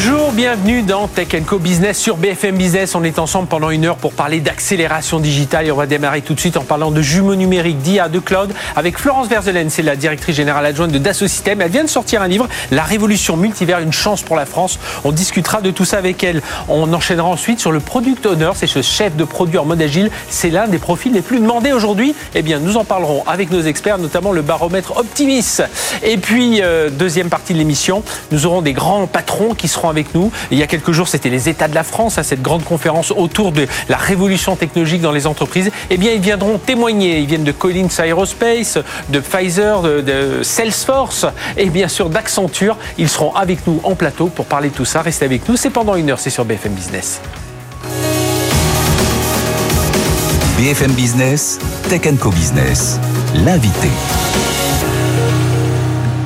Bonjour, bienvenue dans Tech Co Business sur BFM Business. On est ensemble pendant une heure pour parler d'accélération digitale et on va démarrer tout de suite en parlant de jumeaux numériques, d'IA, de cloud avec Florence Verzelen, c'est la directrice générale adjointe de Dassault Systèmes. Elle vient de sortir un livre, La révolution multivers, une chance pour la France. On discutera de tout ça avec elle. On enchaînera ensuite sur le product owner, c'est ce chef de produit en mode agile. C'est l'un des profils les plus demandés aujourd'hui. Eh bien, nous en parlerons avec nos experts, notamment le baromètre Optimis. Et puis, euh, deuxième partie de l'émission, nous aurons des grands patrons qui seront avec nous. Il y a quelques jours, c'était les États de la France, à cette grande conférence autour de la révolution technologique dans les entreprises. Eh bien, ils viendront témoigner. Ils viennent de Collins Aerospace, de Pfizer, de, Salesforce et bien sûr d'Accenture. Ils seront avec nous en plateau pour parler de tout ça. Restez avec nous. C'est pendant une heure, c'est sur BFM Business. BFM Business, Tech Co Business, l'invité.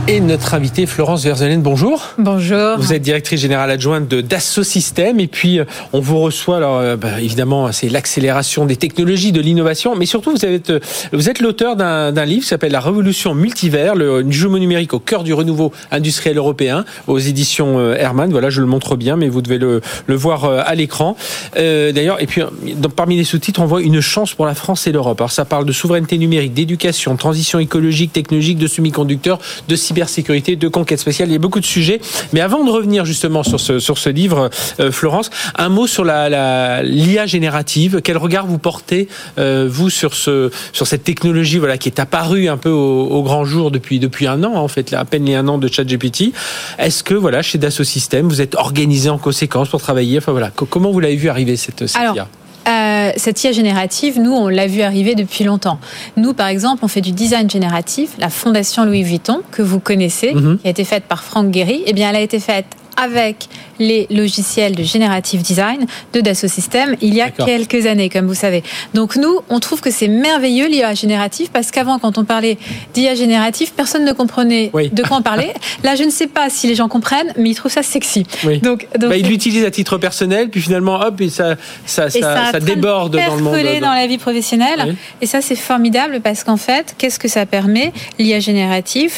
Et notre invitée Florence Verzelen, bonjour. Bonjour. Vous êtes directrice générale adjointe de Dassault Systèmes et puis euh, on vous reçoit alors euh, bah, évidemment c'est l'accélération des technologies, de l'innovation, mais surtout vous êtes euh, vous êtes l'auteur d'un livre qui s'appelle La Révolution multivers, le jumeau numérique au cœur du renouveau industriel européen aux éditions Hermann. Voilà, je le montre bien, mais vous devez le, le voir à l'écran. Euh, D'ailleurs, et puis parmi les sous-titres, on voit une chance pour la France et l'Europe. Alors ça parle de souveraineté numérique, d'éducation, transition écologique, technologique, de semi-conducteurs, de cybersécurité, de conquête spatiale. Il y a beaucoup de sujets. Mais avant de revenir justement sur ce, sur ce livre, euh, Florence, un mot sur la, l'IA générative. Quel regard vous portez, euh, vous, sur, ce, sur cette technologie voilà, qui est apparue un peu au, grand jour depuis, depuis un an, en fait, à peine les un an de ChatGPT. Est-ce que, voilà, chez Dassault Systèmes, vous êtes organisé en conséquence pour travailler? Enfin, voilà, comment vous l'avez vu arriver, cette, cette IA euh, cette IA générative, nous, on l'a vu arriver depuis longtemps. Nous, par exemple, on fait du design génératif. La fondation Louis Vuitton, que vous connaissez, mhm. qui a été faite par Franck Guéry, eh bien, elle a été faite avec les logiciels de générative design de Dassault Systèmes il y a quelques années, comme vous savez. Donc nous, on trouve que c'est merveilleux l'IA générative parce qu'avant, quand on parlait d'IA générative, personne ne comprenait de quoi on parlait. Là, je ne sais pas si les gens comprennent, mais ils trouvent ça sexy. Donc, donc bah, ils l'utilisent à titre personnel, puis finalement, hop, et ça, ça, ça, déborde dans le monde. dans la vie professionnelle. Et ça, c'est formidable parce qu'en fait, qu'est-ce que ça permet L'IA générative,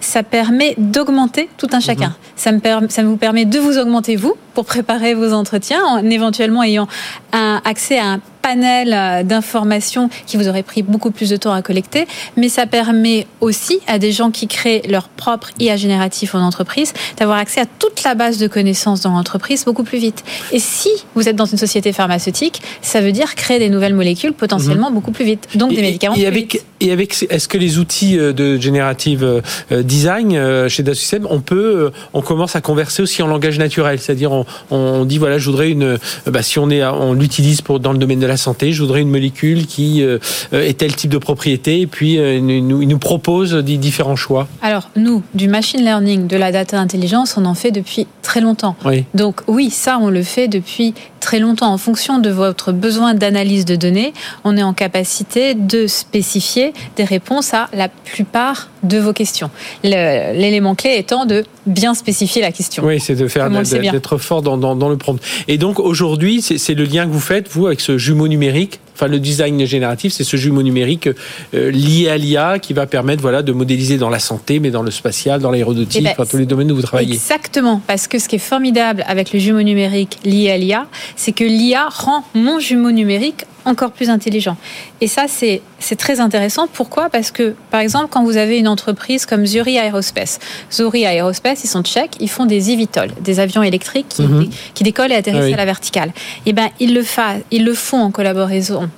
ça permet d'augmenter tout un chacun. Mhm. Ça me permet, ça vous permet de vous augmenter vous pour préparer vos entretiens en éventuellement ayant un accès à un panel euh, d'informations qui vous aurait pris beaucoup plus de temps à collecter, mais ça permet aussi à des gens qui créent leur propre IA génératif en entreprise d'avoir accès à toute la base de connaissances dans l'entreprise beaucoup plus vite. Et si vous êtes dans une société pharmaceutique, ça veut dire créer des nouvelles molécules potentiellement mhm. beaucoup plus vite, donc des médicaments. Et avec, et avec est-ce que les outils euh, de générative euh, design chez Dassault on peut, on commence à converser aussi en langage naturel, c'est-à-dire on, on, dit voilà, je voudrais une, bah, si on est, on l'utilise pour dans le domaine de la santé. Je voudrais une molécule qui euh, ait tel type de propriété et puis euh, il nous, propose des différents choix. Alors nous, du machine learning, de la data intelligence, on en fait depuis très longtemps. Donc oui, ça on le fait depuis très longtemps. En fonction de votre besoin d'analyse de données, on est en capacité de spécifier des réponses à la plupart de vos questions. L'élément clé étant de bien spécifier la question. Oui, c'est de faire d'être fort dans, dans, le prompt. Et donc aujourd'hui, c'est le lien que vous faites vous avec ce jumeau numérique enfin le design génératif, c'est ce jumeau numérique euh, lié à l'IA qui va permettre voilà de modéliser dans la santé, mais dans le spatial, dans l'aéronautique, eh ben, tous les domaines où vous travaillez. Exactement, parce que ce qui est formidable avec le jumeau numérique lié à l'IA, c'est que l'IA rend mon jumeau numérique encore plus intelligent. Et ça, c'est très intéressant. Pourquoi? Parce que, par exemple, quand vous avez une entreprise comme Zuri Aerospace, Zuri Aerospace, ils sont tchèques, ils font des eVTOL, des avions électriques qui, mhm. qui décollent et atterrissent ah à la verticale. Et eh ben, ils le, ils le font en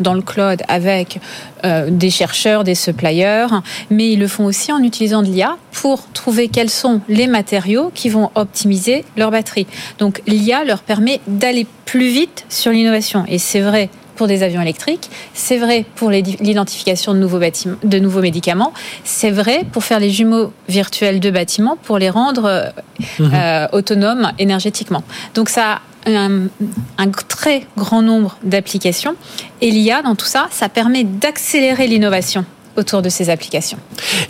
dans le cloud avec euh, des chercheurs, des suppliers, mais ils le font aussi en utilisant de l'IA pour trouver quels sont les matériaux qui vont optimiser leur batterie. Donc l'IA leur permet d'aller plus vite sur l'innovation. Et c'est vrai pour des avions électriques, c'est vrai pour l'identification de nouveaux, bâtiments, de nouveaux médicaments, c'est vrai pour faire les jumeaux virtuels de bâtiments pour les rendre euh, mhm. euh, autonomes énergétiquement. Donc ça un, très grand nombre d'applications. Et l'IA, dans tout ça, ça permet d'accélérer l'innovation autour de ces applications.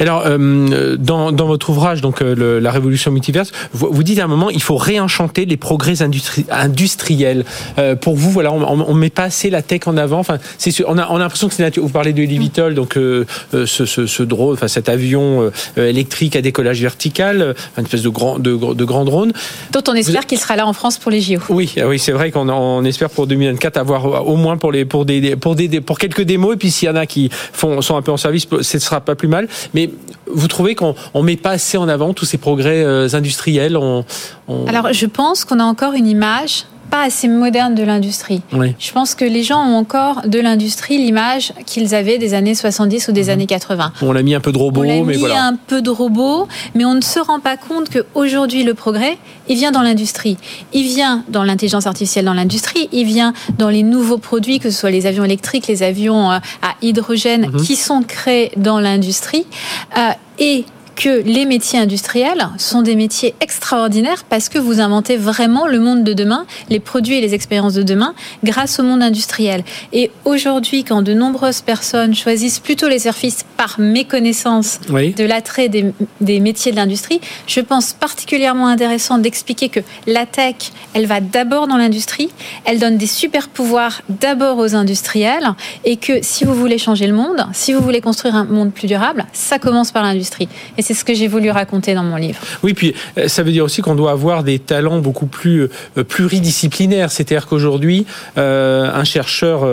Alors, euh, dans, dans, votre ouvrage, donc euh, la révolution multiverse, vous, vous, dites à un moment, il faut réenchanter les progrès industri industriels. Euh, pour vous, voilà, on, ne met pas assez la tech en avant. Enfin, c'est on a, on a l'impression que c'est Vous parlez de Livitol, donc euh, ce, ce, ce, drone, enfin cet avion électrique à décollage vertical, une espèce de grand, de, de grand drone. Dont on espère qu'il sera là en France pour les JO. Oui, oui, c'est vrai qu'on on espère pour 2024 avoir au moins pour les pour des pour des pour quelques démos et puis s'il y en a qui font sont un peu en service, ce sera pas plus mal. Mais vous trouvez qu'on ne met pas assez en avant tous ces progrès euh, industriels on, Alors, je pense qu'on a encore une image pas assez moderne de l'industrie. Je pense que les gens ont encore de l'industrie l'image qu'ils avaient des années 70 ou des mhm. années 80. On a mis un peu de robots, on a mis un peu de robots, mais on ne se rend pas compte qu'aujourd'hui le progrès, il vient dans l'industrie. Il vient dans l'intelligence artificielle dans l'industrie, il vient dans les nouveaux produits, que ce soit les avions électriques, les avions euh, à hydrogène, mhm. qui sont créés dans l'industrie. Euh, et que les métiers industriels sont des métiers extraordinaires parce que vous inventez vraiment le monde de demain, les produits et les expériences de demain grâce au monde industriel. Et aujourd'hui, quand de nombreuses personnes choisissent plutôt les services par méconnaissance de l'attrait des, des, métiers de l'industrie, je pense particulièrement intéressant d'expliquer que la tech, elle va d'abord dans l'industrie, elle donne des super pouvoirs d'abord aux industriels et que si vous voulez changer le monde, si vous voulez construire un monde plus durable, ça commence par l'industrie. Et c'est ce que j'ai voulu raconter dans mon livre. Oui, puis euh, ça veut dire aussi qu'on doit avoir des talents beaucoup plus euh, pluridisciplinaires. C'est-à-dire qu'aujourd'hui, euh, un chercheur,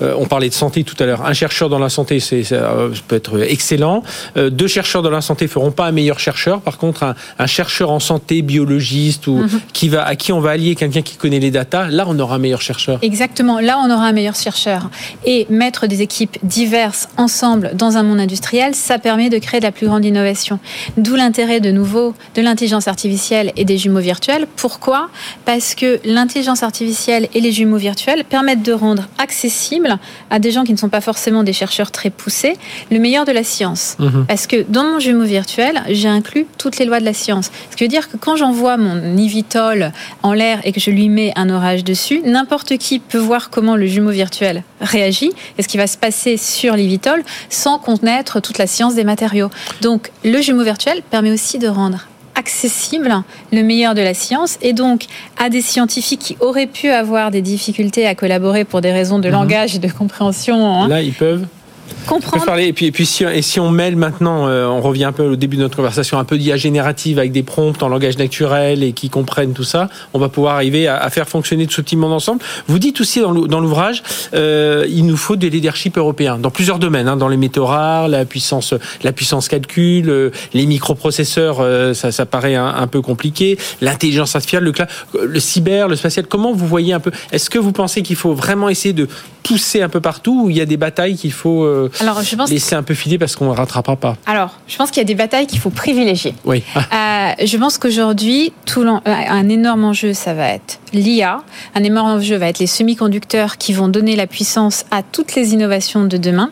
on parlait de santé tout à l'heure, un chercheur dans la santé, c'est ça peut être excellent. deux chercheurs dans la santé feront pas un meilleur chercheur. Par contre, un, chercheur en santé, biologiste ou mhm. qui va à qui on va allier quelqu'un qui connaît les datas, là on aura un meilleur chercheur. Exactement, là on aura un meilleur chercheur. Et mettre des équipes diverses ensemble dans un monde industriel, ça permet de créer de la plus grande innovation. D'où l'intérêt de nouveau de l'intelligence artificielle et des jumeaux virtuels. Pourquoi? Parce que l'intelligence artificielle et les jumeaux virtuels permettent de rendre accessible à des gens qui ne sont pas forcément des chercheurs très poussés le meilleur de la science. Mhm. Parce que dans mon jumeau virtuel, j'ai inclus toutes les lois de la science. Ce qui veut dire que quand j'envoie mon Nivitol en l'air et que je lui mets un orage dessus, n'importe qui peut voir comment le jumeau virtuel réagit et ce qui va se passer sur l'Ivitol sans connaître toute la science des matériaux. Donc le jumeau virtuel permet aussi de rendre accessible le meilleur de la science et donc à des scientifiques qui auraient pu avoir des difficultés à collaborer pour des raisons de mhm. langage et de compréhension. Hein. Là, ils peuvent comprendre. Et puis, et puis si, et si on mêle maintenant, euh, on revient un peu au début de notre conversation, un peu d'IA générative avec des prompts en langage naturel et qui comprennent tout ça, on va pouvoir arriver à, faire fonctionner tout ce petit monde ensemble. Vous dites aussi dans l'ouvrage, euh, il nous faut des leaderships européens dans plusieurs domaines, hein, dans les métaux rares, la puissance, la puissance calcul, euh, les microprocesseurs, ça, ça paraît un, peu compliqué, l'intelligence artificielle, le, le cyber, le spatial. Comment vous voyez un peu Est-ce que vous pensez qu'il faut vraiment essayer de pousser un peu partout ou il y a des batailles qu'il faut euh, Alors, je pense laisser un peu filer parce qu'on ne rattrapera pas Alors, je pense qu'il y a des batailles qu'il faut privilégier. Oui. Euh, je pense qu'aujourd'hui, euh, un énorme enjeu, ça va être l'IA. Un énorme enjeu va être les semi-conducteurs qui vont donner la puissance à toutes les innovations de demain.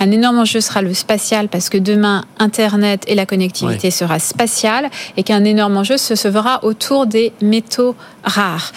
Un énorme enjeu sera le spatial parce que demain, Internet et la connectivité sera spatiale et qu'un énorme enjeu se, se verra autour des métaux rares.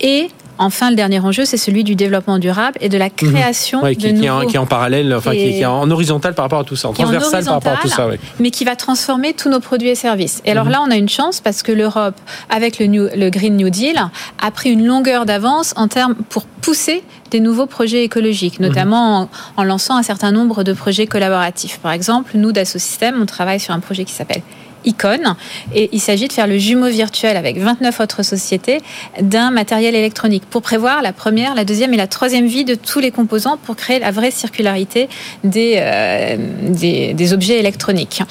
et Enfin, le dernier enjeu, c'est celui du développement durable et de la mhm. création de qui, nouveaux... qui, est en parallèle, enfin qui, est en horizontal par rapport à tout ça, en transversal par rapport à tout ça, mais qui va transformer tous nos produits et services. Et alors mhm. là, on a une chance parce que l'Europe, avec le, le Green New Deal, a pris une longueur d'avance en termes pour pousser des nouveaux projets écologiques, notamment en, en, lançant un certain nombre de projets collaboratifs. Par exemple, nous, d'Assosystème, on travaille sur un projet qui s'appelle Icon. Et il s'agit de faire le jumeau virtuel avec 29 autres sociétés d'un matériel électronique pour prévoir la première, la deuxième et la troisième vie de tous les composants pour créer la vraie circularité des, euh, des, objets électroniques.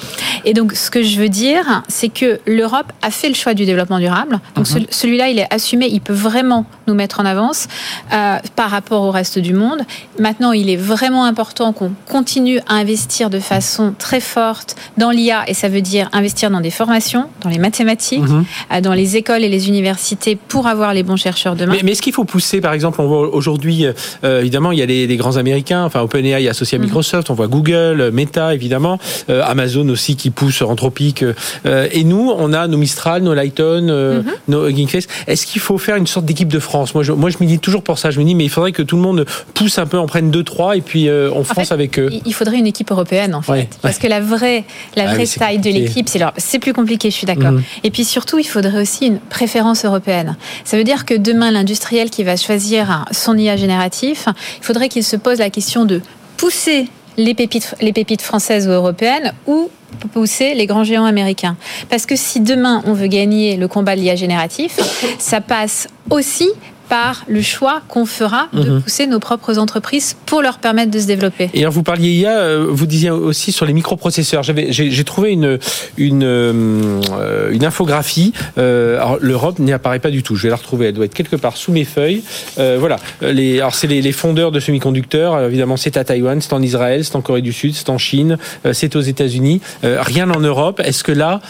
Et donc, ce que je veux dire, c'est que l'Europe a fait le choix du développement durable. Donc, mhm. celui-là, il est assumé, il peut vraiment nous mettre en avance euh, par rapport au reste du monde. Maintenant, il est vraiment important qu'on continue à investir de façon très forte dans l'IA, et ça veut dire investir investir dans des formations, dans les mathématiques, Mhm. euh, dans les écoles et les universités pour avoir les bons chercheurs demain. Mais, mais est-ce qu'il faut pousser, par exemple, on voit aujourd'hui, euh, évidemment, il y a les, les grands Américains, enfin OpenAI associé à Mhm. Microsoft, on voit Google, euh, Meta, évidemment, euh, Amazon aussi qui pousse Anthropic. euh, et nous, on a nos Mistral, nos Lighton, euh, Mhm. nos Hugging Face. Est-ce qu'il faut faire une sorte d'équipe de France? Moi, je, moi, je me dis toujours pour ça. Je me dis, mais il faudrait que tout le monde pousse un peu, en prenne deux, trois, et puis euh, on fonce fait, avec eux. Il- faudrait une équipe européenne en fait, Ouais, parce ouais. que la vraie, la Ah vraie taille de l'équipe, c'est leur- c'est plus compliqué, je suis d'accord. Mhm. Et puis surtout, il faudrait aussi une préférence européenne. Ça veut dire que demain, l'industriel qui va choisir son IA génératif, il faudrait qu'il se pose la question de pousser les pépites, les pépites françaises ou européennes ou pousser les grands géants américains. Parce que si demain on veut gagner le combat de l'IA génératif, ça passe aussi par le choix qu'on fera de Mhm. pousser nos propres entreprises pour leur permettre de se développer. Et alors vous parliez IA, euh, vous disiez aussi sur les microprocesseurs. J'ai, trouvé une une euh, une infographie. Euh, alors l'Europe n'y apparaît pas du tout. Je vais la retrouver. Elle doit être quelque part sous mes feuilles. Euh, voilà. Les, alors c'est les, les fondeurs de semi-conducteurs. Évidemment, c'est à Taïwan, c'est en Israël, c'est en Corée du Sud, c'est en Chine, c'est aux États-Unis. Rien en Europe. Est-ce que là,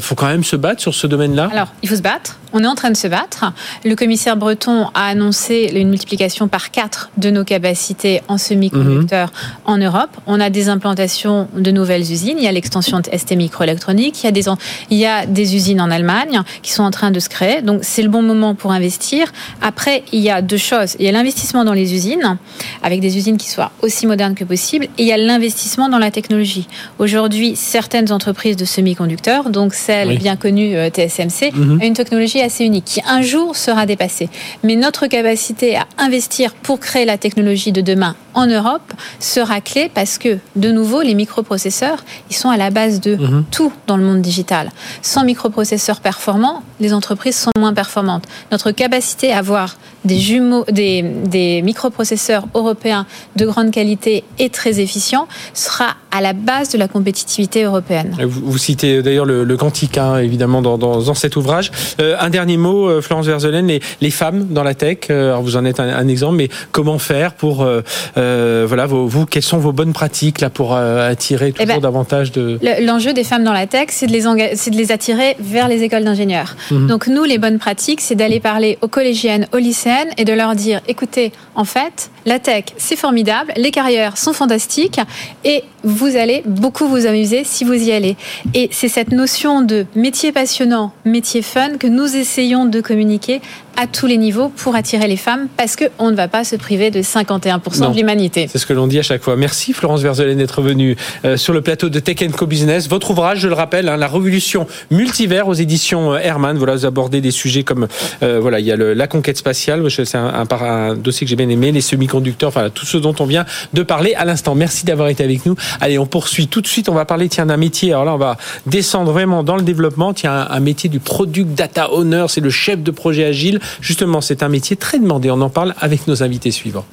faut quand même se battre sur ce domaine-là? Alors, il faut se battre. On est en train de se battre. Le commissaire Breton a annoncé une multiplication par 4 de nos capacités en semi-conducteurs en Europe. On a des implantations de nouvelles usines. Il y a l'extension de ST Microélectronique. Il y a des, en- il y a des usines en Allemagne qui sont en train de se créer. Donc, c'est le bon moment pour investir. Après, il y a deux choses. Il y a l'investissement dans les usines, avec des usines qui soient aussi modernes que possible. Et il y a l'investissement dans la technologie. Aujourd'hui, certaines entreprises de semi-conducteurs, donc celle Oui. bien connue euh, TSMC, Mhm. a une technologie assez unique qui un jour sera dépassée. Mais notre capacité à investir pour créer la technologie de demain en Europe sera clé parce que, de nouveau, les microprocesseurs, ils sont à la base de Mhm. tout dans le monde digital. Sans microprocesseurs performants, les entreprises sont moins performantes. Notre capacité à avoir des jumeaux, des, des microprocesseurs européens de grande qualité et très efficients sera à la base de la compétitivité européenne. Vous, vous citez d'ailleurs le, le quantique, hein, évidemment, dans, dans, dans cet ouvrage. Euh, un dernier mot, euh, Florence Verzelen, les, les femmes dans la tech. euh, alors vous en êtes un, un exemple, mais comment faire pour, euh, euh, voilà, vos, vous, quelles sont vos bonnes pratiques là pour euh, attirer toujours ben, davantage de. Le- L'enjeu des femmes dans la tech, c'est de, les enga- c'est de les attirer vers les écoles d'ingénieurs. Mhm. Donc nous, les bonnes pratiques, c'est d'aller parler aux collégiennes, aux lycéennes et de leur dire, écoutez, en fait, la tech, c'est formidable, les carrières sont fantastiques et vous allez beaucoup vous amuser si vous y allez. Et c'est cette notion de métier passionnant, métier fun que nous essayons de communiquer à tous les niveaux pour attirer les femmes parce qu'on ne va pas se priver de 51% Non. de l'humanité. C'est ce que l'on dit à chaque fois. Merci Florence Verzelen d'être venue euh, sur le plateau de Tech Co Business. Votre ouvrage, je le rappelle, hein, la révolution multivers aux éditions euh, Herman. Voilà, vous abordez des sujets comme euh, voilà, il y a le- la conquête spatiale, c'est un, un, dossier que j'ai bien aimé, les semi-conducteurs, enfin tout ce dont on vient de parler à l'instant. Merci d'avoir été avec nous. Allez, on poursuit tout de suite. On va parler tiens d'un métier. Alors là, on va descendre vraiment dans le développement. Tiens, un, un métier du product data owner, c'est le chef de projet agile. Justement, c'est un métier très demandé. On en parle avec nos invités suivants.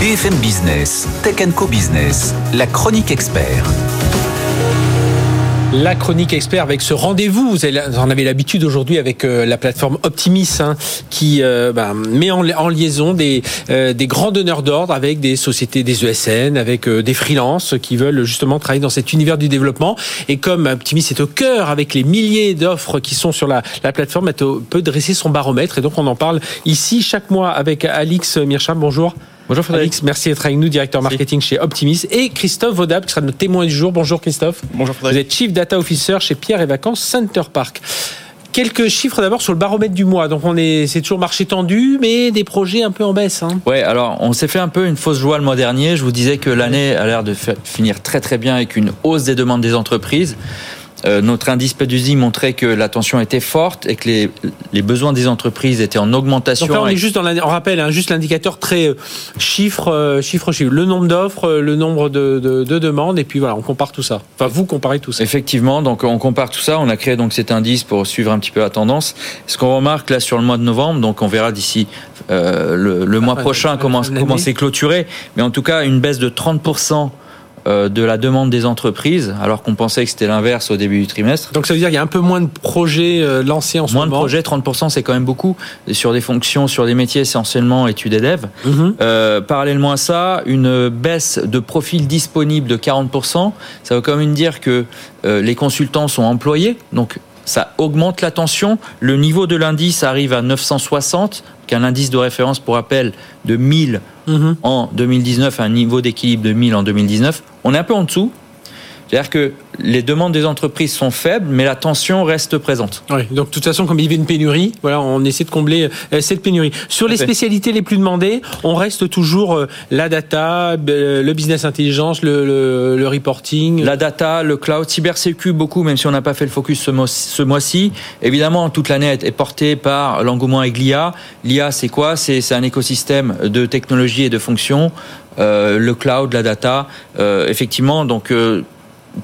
BFM Business, Tech Co Business, la chronique expert. La chronique expert avec ce rendez-vous, vous en avez l'habitude aujourd'hui avec euh, la plateforme Optimis hein, qui euh, ben, met en, en liaison des, euh, des grands donneurs d'ordre avec des sociétés, des ESN, avec euh, des freelances qui veulent justement travailler dans cet univers du développement. Et comme Optimis est au cœur avec les milliers d'offres qui sont sur la, la plateforme, elle peut dresser son baromètre. Et donc on en parle ici chaque mois avec Alix Mircham. Bonjour. Bonjour Frédéric. Alix, merci d'être avec nous, directeur Merci. marketing chez Optimis. Et Christophe Vaudable qui sera notre témoin du jour. Bonjour Christophe. Bonjour Vous Frédéric. êtes Chief Data Officer chez Pierre et Vacances Center Park. Quelques chiffres d'abord sur le baromètre du mois. Donc on est, c'est toujours marché tendu, mais des projets un peu en baisse. Hein. Ouais, alors on s'est fait un peu une fausse joie le mois dernier. Je vous disais que l'année a l'air de finir très très bien avec une hausse des demandes des entreprises. Euh, notre indice PEDUSI montrait que la tension était forte et que les, les besoins des entreprises étaient en augmentation. Donc là on est juste dans on rappelle hein, juste l'indicateur très euh, chiffre euh, chiffre chiffre, le nombre d'offres, euh, le nombre de, de, de demandes et puis voilà on compare tout ça. Enfin vous comparez tout ça. Effectivement, donc on compare tout ça. On a créé donc cet indice pour suivre un petit peu la tendance. Ce qu'on remarque là sur le mois de novembre, donc on verra d'ici euh, le, le mois fin prochain comment comment c'est clôturé, mais en tout cas une baisse de 30 euh, de la demande des entreprises, alors qu'on pensait que c'était l'inverse au début du trimestre. Donc ça veut dire qu'il y a un peu moins de projets euh, lancés en ce Moins de moment. projets, 30%, c'est quand même beaucoup. Sur des fonctions, sur des métiers essentiellement études et dev. Mhm. Euh, parallèlement à ça, une baisse de profils disponibles de 40%. Ça veut quand même dire que euh, les consultants sont employés, donc ça augmente la tension. Le niveau de l'indice arrive à 960, qu'un indice de référence pour rappel de 1000 Mhm. en 2019, un niveau d'équilibre de 1000 en 2019. On est un peu en dessous. C'est-à-dire que les demandes des entreprises sont faibles, mais la tension reste présente. Oui, donc de toute façon, comme il y avait une pénurie, voilà, on essaie de combler euh, cette pénurie. Sur les spécialités les plus demandées, on reste toujours euh, la data, euh, le business intelligence, le, le, le reporting. La data, le cloud, cybersécu, beaucoup, même si on n'a pas fait le focus ce mois- ce mois-ci. Évidemment, toute l'année est portée par l'engouement avec l'IA. L'IA, c'est quoi? C'est c'est un écosystème de technologies et de fonctions. Euh, le cloud, la data, euh, effectivement. Donc, euh,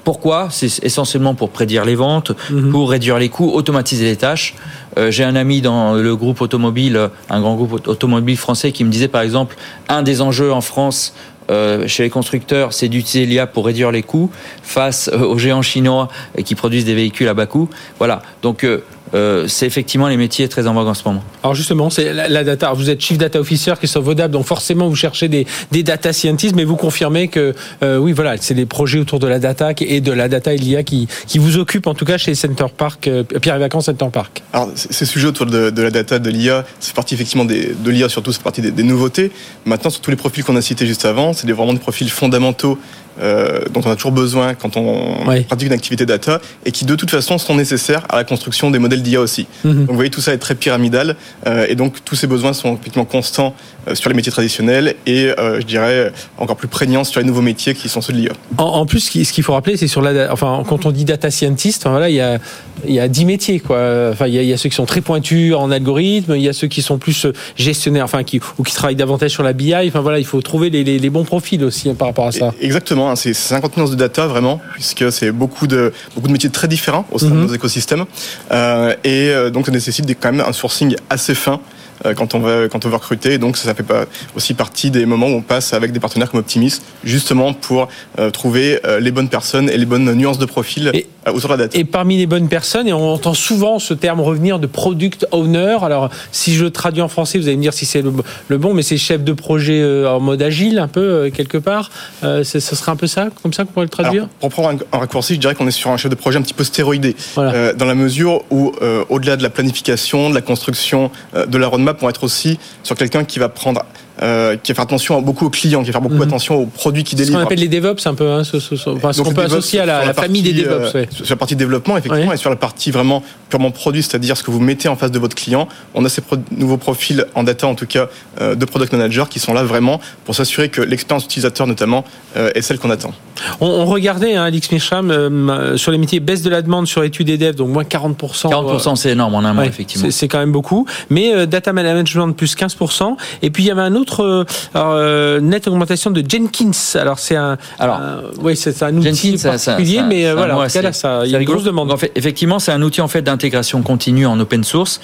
pourquoi? C'est essentiellement pour prédire les ventes, Mhm. pour réduire les coûts, automatiser les tâches. Euh, J'ai un ami dans le groupe automobile, un grand groupe auto- automobile français, qui me disait par exemple, un des enjeux en France euh, chez les constructeurs, c'est d'utiliser l'IA pour réduire les coûts face euh, aux géants chinois qui produisent des véhicules à bas coût. Voilà. Donc euh, euh, c'est effectivement les métiers très en vogue en ce moment. Alors justement, c'est la, la data. Alors, vous êtes chief data officer, Christophe Vaudable, donc forcément vous cherchez des, des data scientists, mais vous confirmez que euh, oui, voilà, c'est des projets autour de la data et de la data et de l'IA qui, qui vous occupent en tout cas chez Center Park, euh, Pierre et Vacances Center Park. Alors, ces sujets autour de, de la data, de l'IA, c'est partie effectivement des, de l'IA surtout, c'est partie des, des nouveautés. Maintenant, sur tous les profils qu'on a cités juste avant, c'est des, vraiment des profils fondamentaux euh, dont on a toujours besoin quand on Ouais. pratique une activité data et qui de toute façon sont nécessaires à la construction des modèles d'IA aussi. Mhm. Donc vous voyez, tout ça est très pyramidal euh, et donc tous ces besoins sont effectivement constants euh, sur les métiers traditionnels et je dirais encore plus prégnants sur les nouveaux métiers qui sont ceux de l'IA. En, en plus, ce qui- ce qu'il faut rappeler, c'est sur la, enfin, quand on dit data scientist, enfin, voilà, il y a, il y a 10 métiers, quoi. Enfin, il y, a, il y a ceux qui sont très pointus en algorithme, il y a ceux qui sont plus gestionnaires, enfin, qui, ou qui travaillent davantage sur la BI. Enfin, voilà, il faut trouver les, les- les bons profils aussi hein, par rapport à ça. Et- Hein, c'est 50 nuances de data vraiment, puisque c'est beaucoup de, beaucoup de métiers très différents au sein Mhm. de nos écosystèmes. Euh, et euh, donc ça nécessite des- quand même un sourcing assez fin quand on va quand on veut recruter. Donc ça, ça fait pas aussi partie des moments où on passe avec des partenaires comme Optimis, justement pour euh, trouver euh, les bonnes personnes et les bonnes nuances de profil Et- euh, autour de la data. Et parmi les bonnes personnes, et on entend souvent ce terme revenir de product owner. Alors, si je le traduis en français, vous allez me dire si c'est le, le bon, mais c'est chef de projet euh, en mode agile, un peu, euh, quelque part. Euh, ce serait un peu ça, comme ça qu'on pourrait le traduire? Alors, pour prendre un, un raccourci, je dirais qu'on est sur un chef de projet un petit peu stéroïdé, Voilà. euh, dans la mesure où, euh, au-delà de la planification, de la construction, euh, de la roadmap, on va être aussi sur quelqu'un qui va prendre, euh, qui va faire attention beaucoup aux clients, qui va faire beaucoup Mhm. attention aux produits qui C'est ce qu'on appelle les DevOps, un peu, hein, ce, ce- ce- enfin, ce Donc, qu'on peut associer à la, la famille des partie, DevOps. euh, ouais. Sur la partie développement, effectivement, Ouais. et sur la partie vraiment purement produit, c'est-à-dire ce que vous mettez en face de votre client. On a ces pro- nouveaux profils en data, en tout cas, euh, de product manager qui sont là vraiment pour s'assurer que l'expérience utilisateur, notamment, euh, est celle qu'on attend. On, on regardait, hein, Alix Mishram, euh, sur les métiers, baisse de la demande sur études et dev, donc moins 40%. 40%, c'est énorme en un mois, Ouais, effectivement. c'est- quand même beaucoup. Mais euh, data management plus 15%. Et puis il y avait un autre euh, alors, euh, nette augmentation de Jenkins. Alors c'est un, Alors, oui, c'est un outil Jenkins, ça- ça- particulier, ça- mais euh, voilà, en cas là, ça, il y a une grosse demande. En fait, effectivement, c'est un outil en fait d'intégration continue en open source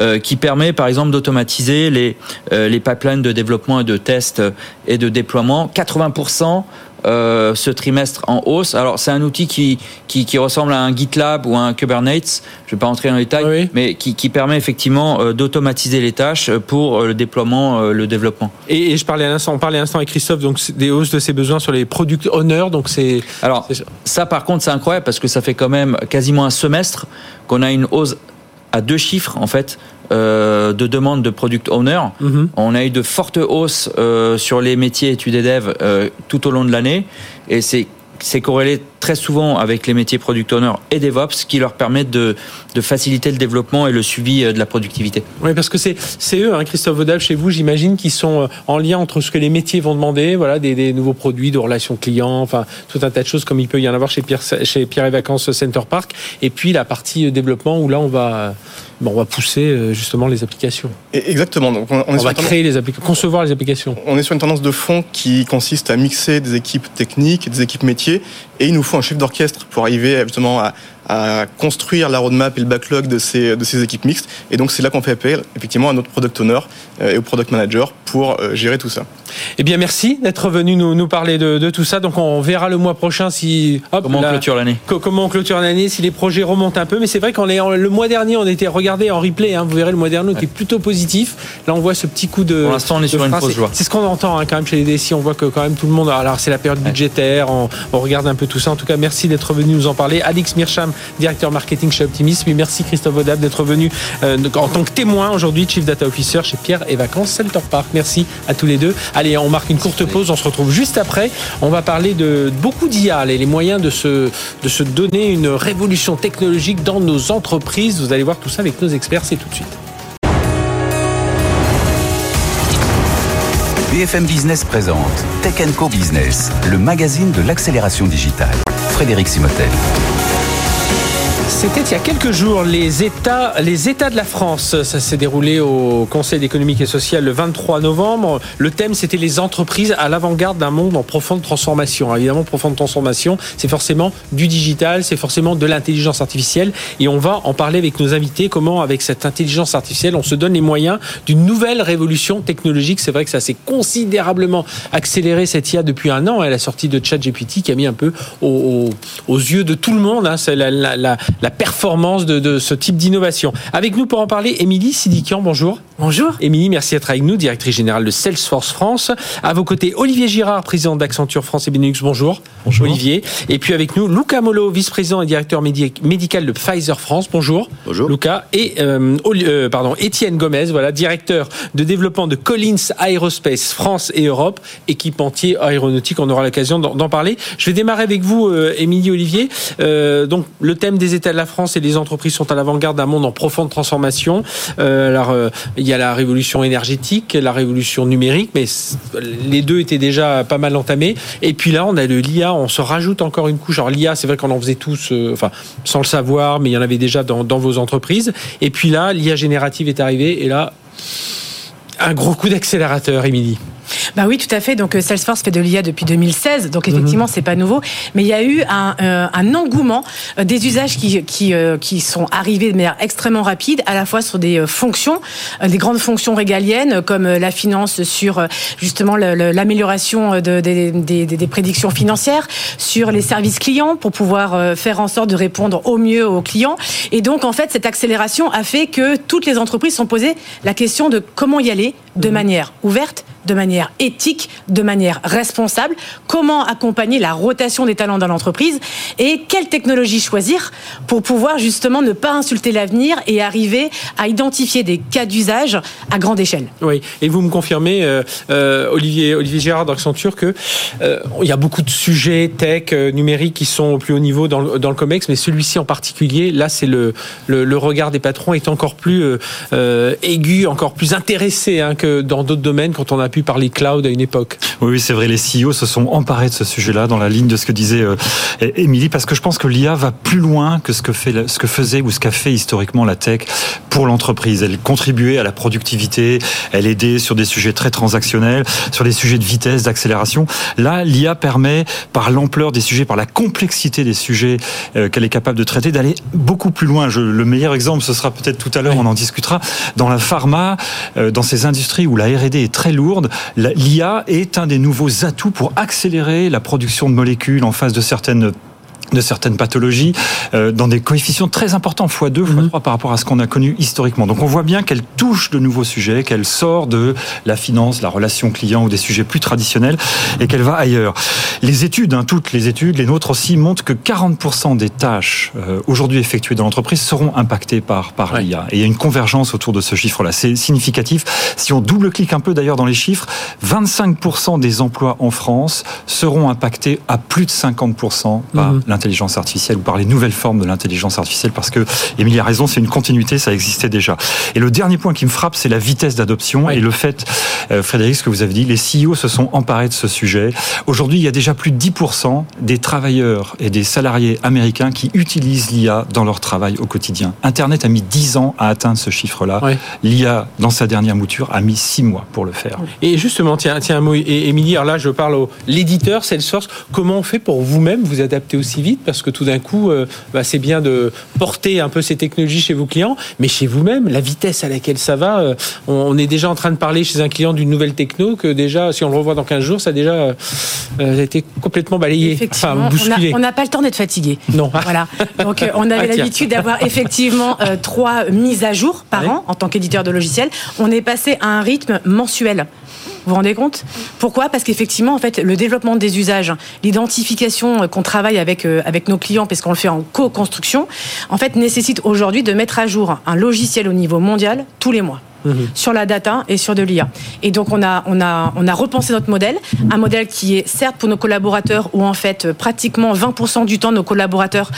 euh, qui permet, par exemple, d'automatiser les euh, les pipelines de développement et de test euh, et de déploiement. 80% euh, ce trimestre en hausse. Alors c'est un outil qui, qui qui ressemble à un GitLab ou un Kubernetes. Je vais pas rentrer dans les détails, Oui. mais qui, qui permet effectivement euh, d'automatiser les tâches pour euh, le déploiement, le développement. Et, et je parlais à l'instant, on parlait à l'instant avec Christophe, donc des hausses de ses besoins sur les product owners, donc c'est Alors, ça, par contre, c'est incroyable parce que ça fait quand même quasiment un semestre qu'on a une hausse à deux chiffres, en fait, de demande de product owner. Mhm. On a eu de fortes hausses euh, sur les métiers études et dev euh, tout au long de l'année. Et c'est c'est corrélé très souvent avec les métiers product owner et DevOps qui leur permettent de, de faciliter le développement et le suivi euh, de la productivité. Oui, parce que c'est eux, hein, Christophe Vaudal, chez vous, j'imagine, qui sont euh, en lien entre ce que les métiers vont demander, voilà, des, des nouveaux produits de relations clients, enfin tout un tas de choses comme il peut y en avoir chez Pierre, chez Pierre et Vacances Center Park, et puis la partie euh, développement où là on va, bon, on va pousser euh, justement les applications, exactement. Donc, on, va tendance- créer les applications, concevoir les applications. On est sur une tendance de fond qui consiste à mixer des équipes techniques et des équipes métiers. Et il nous faut un chef d'orchestre pour arriver justement à, à construire la roadmap et le backlog de ces, de ces équipes mixtes. Et donc c'est là qu'on fait appel effectivement à notre product owner et au product manager pour gérer tout ça. Eh bien, merci d'être venu nous, nous parler de, de, tout ça. Donc, on verra le mois prochain si hop, comment on clôture l'année. comment on clôture l'année, si les projets remontent un peu. Mais c'est vrai qu'on est le mois dernier, on était regardé en replay. Hein, vous verrez, le mois dernier, on était plutôt positif. Là, on voit ce petit coup de. Pour l'instant, on est sur une fausse joie. C'est ce qu'on entend hein, quand même chez les DSI. On voit que quand même tout le monde. Alors, c'est la période budgétaire. On, on, regarde un peu tout ça. En tout cas, merci d'être venu nous en parler. Alix Mircham, directeur marketing chez Optimisme. Et merci Christophe Vodab d'être venu euh, en tant que témoin aujourd'hui, Chief Data Officer chez Pierre et Vacances Center Park. Merci à tous les deux. Allez, on marque une courte pause. On se retrouve juste après. On va parler de beaucoup d'IA, les moyens de se, de se donner une révolution technologique dans nos entreprises. Vous allez voir tout ça avec nos experts. C'est tout de suite. BFM Business présente Tech Co Business, le magazine de l'accélération digitale. Frédéric Simotel. C'était il y a quelques jours les États, les États de la France. Ça s'est déroulé au Conseil économique et social le 23 novembre. Le thème, c'était les entreprises à l'avant-garde d'un monde en profonde transformation. Évidemment, profonde transformation, c'est forcément du digital, c'est forcément de l'intelligence artificielle. Et on va en parler avec nos invités. Comment, avec cette intelligence artificielle, on se donne les moyens d'une nouvelle révolution technologique? C'est vrai que ça s'est considérablement accéléré cette IA depuis un an. À la sortie de ChatGPT qui a mis un peu aux, yeux de tout le monde. Hein. C'est la, la, la la performance de, ce type d'innovation. Avec nous pour en parler, Émilie Sidikian, bonjour. Bonjour. Émilie, merci d'être avec nous, directrice générale de Salesforce France. À vos côtés, Olivier Girard, président d'Accenture France et Benelux, bonjour. Bonjour. Olivier. Et puis avec nous, Luca Molo, vice-président et directeur médical de Pfizer France, bonjour. Bonjour. Luca. Et euh, euh, pardon, Étienne Gomez, voilà, directeur de développement de Collins Aerospace France et Europe, équipementier aéronautique, on aura l'occasion d'en parler. Je vais démarrer avec vous, euh, Émilie Olivier. donc, le thème des États la France et les entreprises sont à l'avant-garde d'un monde en profonde transformation. Euh, alors, euh, il y a la révolution énergétique, la révolution numérique, mais les deux étaient déjà pas mal entamés. Et puis là, on a le l'IA, on se rajoute encore une couche. Alors l'IA, c'est vrai qu'on en faisait tous, euh, enfin, sans le savoir, mais il y en avait déjà dans vos entreprises. Et puis là, l'IA générative est arrivée, et là, un gros coup d'accélérateur, Émilie. Bah oui, tout à fait. Donc euh, Salesforce fait de l'IA depuis 2016, donc effectivement mhm. c'est pas nouveau, mais il y a eu un, euh, un engouement euh, des usages qui qui, qui sont arrivés de manière extrêmement rapide, à la fois sur des fonctions, des grandes fonctions régaliennes comme la finance sur justement l'amélioration de, des, des, des, prédictions financières, sur les services clients pour pouvoir faire en sorte de répondre au mieux aux clients. Et donc en fait cette accélération a fait que toutes les entreprises sont posées la question de comment y aller de mhm. manière ouverte de manière éthique, de manière responsable, comment accompagner la rotation des talents dans l'entreprise et quelle technologie choisir pour pouvoir justement ne pas insulter l'avenir et arriver à identifier des cas d'usage à grande échelle? Oui, et vous me confirmez, euh, euh, Olivier, Gérard d'Accenture, que euh, y a beaucoup de sujets tech, numériques qui sont au plus haut niveau dans le, COMEX, mais celui-ci en particulier, là, c'est le, regard des patrons est encore plus aigu, encore plus intéressé hein, que dans d'autres domaines quand on a par les clouds à une époque. Oui, c'est vrai, les CEO se sont emparés de ce sujet-là dans la ligne de ce que disait euh, Émilie, parce que je pense que l'IA va plus loin que ce que, fait, ce que faisait ou ce qu'a fait historiquement la tech pour l'entreprise. Elle contribuait à la productivité, elle aidait sur des sujets très transactionnels, sur des sujets de vitesse, d'accélération. Là, l'IA permet, par l'ampleur des sujets, par la complexité des sujets euh, qu'elle est capable de traiter, d'aller beaucoup plus loin. Je, le meilleur exemple, ce sera peut-être tout à l'heure, on en discutera. Dans la pharma, euh, dans ces industries où la R&D est très lourde, l'IA est un des nouveaux atouts pour accélérer la production de molécules en face de certaines de certaines pathologies euh, dans des coefficients très importants, x2, x3 mhm. par rapport à ce qu'on a connu historiquement. Donc on voit bien qu'elle touche de nouveaux sujets, qu'elle sort de la finance, la relation client ou des sujets plus traditionnels et qu'elle va ailleurs. Les études, hein, toutes les études, les nôtres aussi, montrent que 40% des tâches euh, aujourd'hui effectuées dans l'entreprise seront impactées par, par l'IA. Et il y a une convergence autour de ce chiffre-là. C'est significatif. Si on double-clique un peu d'ailleurs dans les chiffres, 25% des emplois en France seront impactés à plus de 50% par mhm l'intelligence artificielle ou par les nouvelles formes de l'intelligence artificielle parce que Émilie a raison, c'est une continuité, ça existait déjà. Et le dernier point qui me frappe, c'est la vitesse d'adoption et le fait, euh, Frédéric, ce que vous avez dit, les CEO se sont emparés de ce sujet. Aujourd'hui, il y a déjà plus de 10% des travailleurs et des salariés américains qui utilisent l'IA dans leur travail au quotidien. Internet a mis 10 ans à atteindre ce chiffre-là. L'IA, dans sa dernière mouture, a mis 6 mois pour le faire. Et justement, tiens, tiens un mot, Émilie, alors là, je parle à l'éditeur Salesforce. Comment on fait pour vous-même vous adapter aussi vite parce que tout d'un coup, euh, bah, c'est bien de porter un peu ces technologies chez vos clients, mais chez vous-même, la vitesse à laquelle ça va, euh, on, est déjà en train de parler chez un client d'une nouvelle techno que déjà, si on le revoit dans 15 jours, ça a déjà euh, été complètement balayé, enfin bousculé. On n'a pas le temps d'être fatigué. Non. Voilà. Donc on avait ah, l'habitude d'avoir effectivement trois mises à jour par an en tant qu'éditeur de logiciels. On est passé à un rythme mensuel. Vous vous rendez compte? Pourquoi? Parce qu'effectivement, en fait, le développement des usages, l'identification euh, qu'on travaille avec, euh, avec nos clients, parce qu'on le fait en co-construction, en fait, nécessite aujourd'hui de mettre à jour un logiciel au niveau mondial tous les mois. Mhm. sur la data et sur de l'IA. Et donc on a, on, a, on a repensé notre modèle, un modèle qui est certes pour nos collaborateurs où en fait pratiquement 20% du temps nos collaborateurs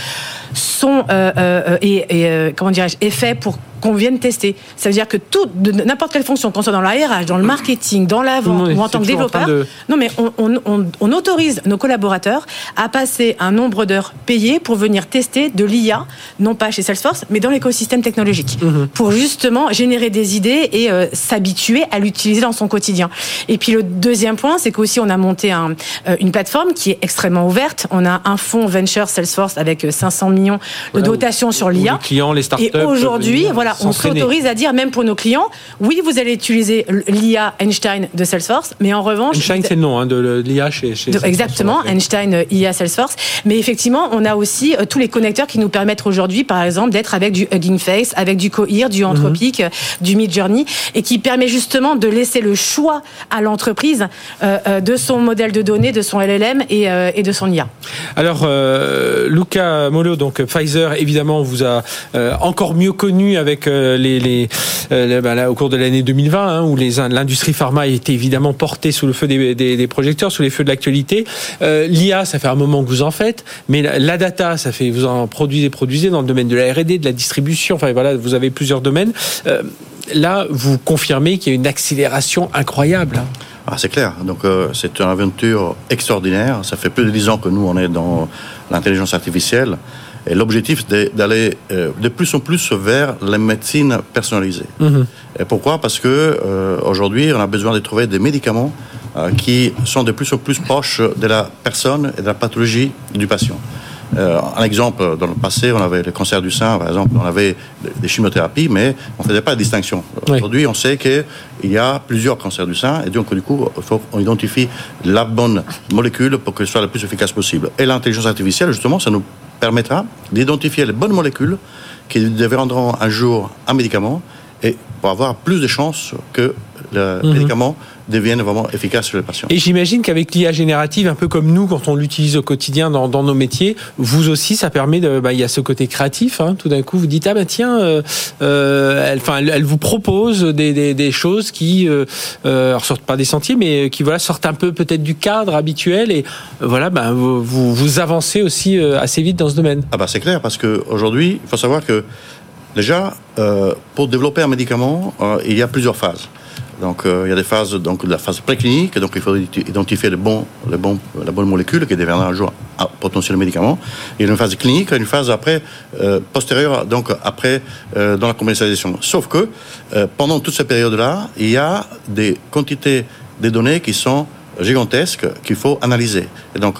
sont euh, euh, et, euh, comment dirais-je est fait pour qu'on vienne tester. Ça veut dire que tout, n'importe quelle fonction, qu'on soit dans l'ARH, dans le marketing, dans la vente ou en tant que développeur, non mais on, on, on, autorise nos collaborateurs à passer un nombre d'heures payées pour venir tester de l'IA, non pas chez Salesforce, mais dans l'écosystème technologique, mhm. pour justement générer des idées et s'habituer à l'utiliser dans son quotidien. Et puis le deuxième point, c'est qu'aussi on a monté un, une plateforme qui est extrêmement ouverte. On a un fonds venture Salesforce avec 500 millions de dotation sur l'IA. Les clients, les startups. Et aujourd'hui, voilà, on s'autorise à dire, même pour nos clients, oui, vous allez utiliser l'IA Einstein de Salesforce, mais en revanche. Einstein, c'est le nom hein, de l'IA chez, chez Exactement, Einstein euh, IA Salesforce. Mais effectivement, on a aussi euh, tous les connecteurs qui nous permettent aujourd'hui, par exemple, d'être avec du Hugging Face, avec du Cohere, du Anthropic, mhm. du Mid Journey, et qui permet justement de laisser le choix à l'entreprise euh, de son modèle de données, de son LLM et, et de son IA. Alors, Luca Molo, donc Pfizer, évidemment, vous a euh, encore mieux connu avec euh, euh, ben au cours de l'année 2020, hein, où l'industrie pharma était évidemment portée sous le feu des, projecteurs, sous les feux de l'actualité. L'IA, ça fait un moment que vous en faites, mais la, data, ça fait vous en produisez, produisez dans le domaine de la R&D, de la distribution. Enfin voilà, vous avez plusieurs domaines. là, vous confirmez qu'il y a une accélération incroyable. Hein. Ah, c'est clair. Donc, c'est une aventure extraordinaire. Ça fait plus de dix ans que nous, on est dans l'intelligence artificielle. Et l'objectif, d'aller euh, de plus en plus vers la médecine personnalisée. Mhm. Et pourquoi? Parce que euh, aujourd'hui, on a besoin de trouver des médicaments euh, qui sont de plus en plus proches de la personne et de la pathologie du patient. un exemple, dans le passé, on avait le cancer du sein, par exemple, on avait des chimiothérapies, mais on ne faisait pas de distinction. Aujourd'hui, on sait qu'il y a plusieurs cancers du sein, et donc, du coup, faut qu'on identifie la bonne molécule pour qu'elle soit la plus efficace possible. Et l'intelligence artificielle, justement, ça nous permettra d'identifier les bonnes molécules qui deviendront un jour un médicament et pour avoir plus de chances que le mhm. médicament devienne vraiment efficace sur les patients. Et j'imagine qu'avec l'IA générative, un peu comme nous, quand on l'utilise au quotidien dans, nos métiers, vous aussi, ça permet de. Bah, il y a ce côté créatif. Hein. tout d'un coup, vous dites ah ben tiens, euh, euh, elle, vous propose des, des, choses qui euh, euh sortent pas des sentiers, mais qui voilà sortent un peu peut-être du cadre habituel et voilà, ben vous, vous, avancez aussi assez vite dans ce domaine. Ah bah c'est clair parce que aujourd'hui, il faut savoir que déjà pour développer un médicament, il y a plusieurs phases. Donc, euh, il y a des phases, donc la phase préclinique, donc il faut identifier les bons, les bons, la bonne molécule qui deviendra un jour un potentiel médicament. Il y a une phase clinique, une phase après, euh, postérieure, donc après, euh, dans la commercialisation. Sauf que, pendant toute cette période-là, il y a des quantités de données qui sont gigantesques qu'il faut analyser. Et donc,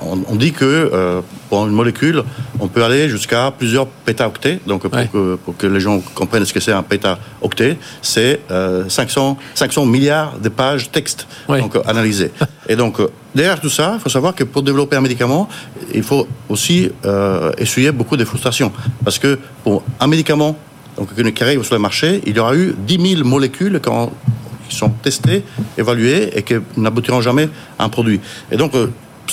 on, dit que euh, pour une molécule, on peut aller jusqu'à plusieurs pétaoctets. Donc, pour, que, les gens comprennent ce que c'est un pétaoctet, c'est 500, euh, 500 milliards de pages texte donc, analysées. Et donc, euh, derrière tout ça, il faut savoir que pour développer un médicament, il faut aussi essuyer beaucoup de frustrations. Parce que pour un médicament donc, qui arrive sur le marché, il y aura eu 10 000 molécules qui sont testées, évaluées et qui n'aboutiront jamais à un produit. Et donc,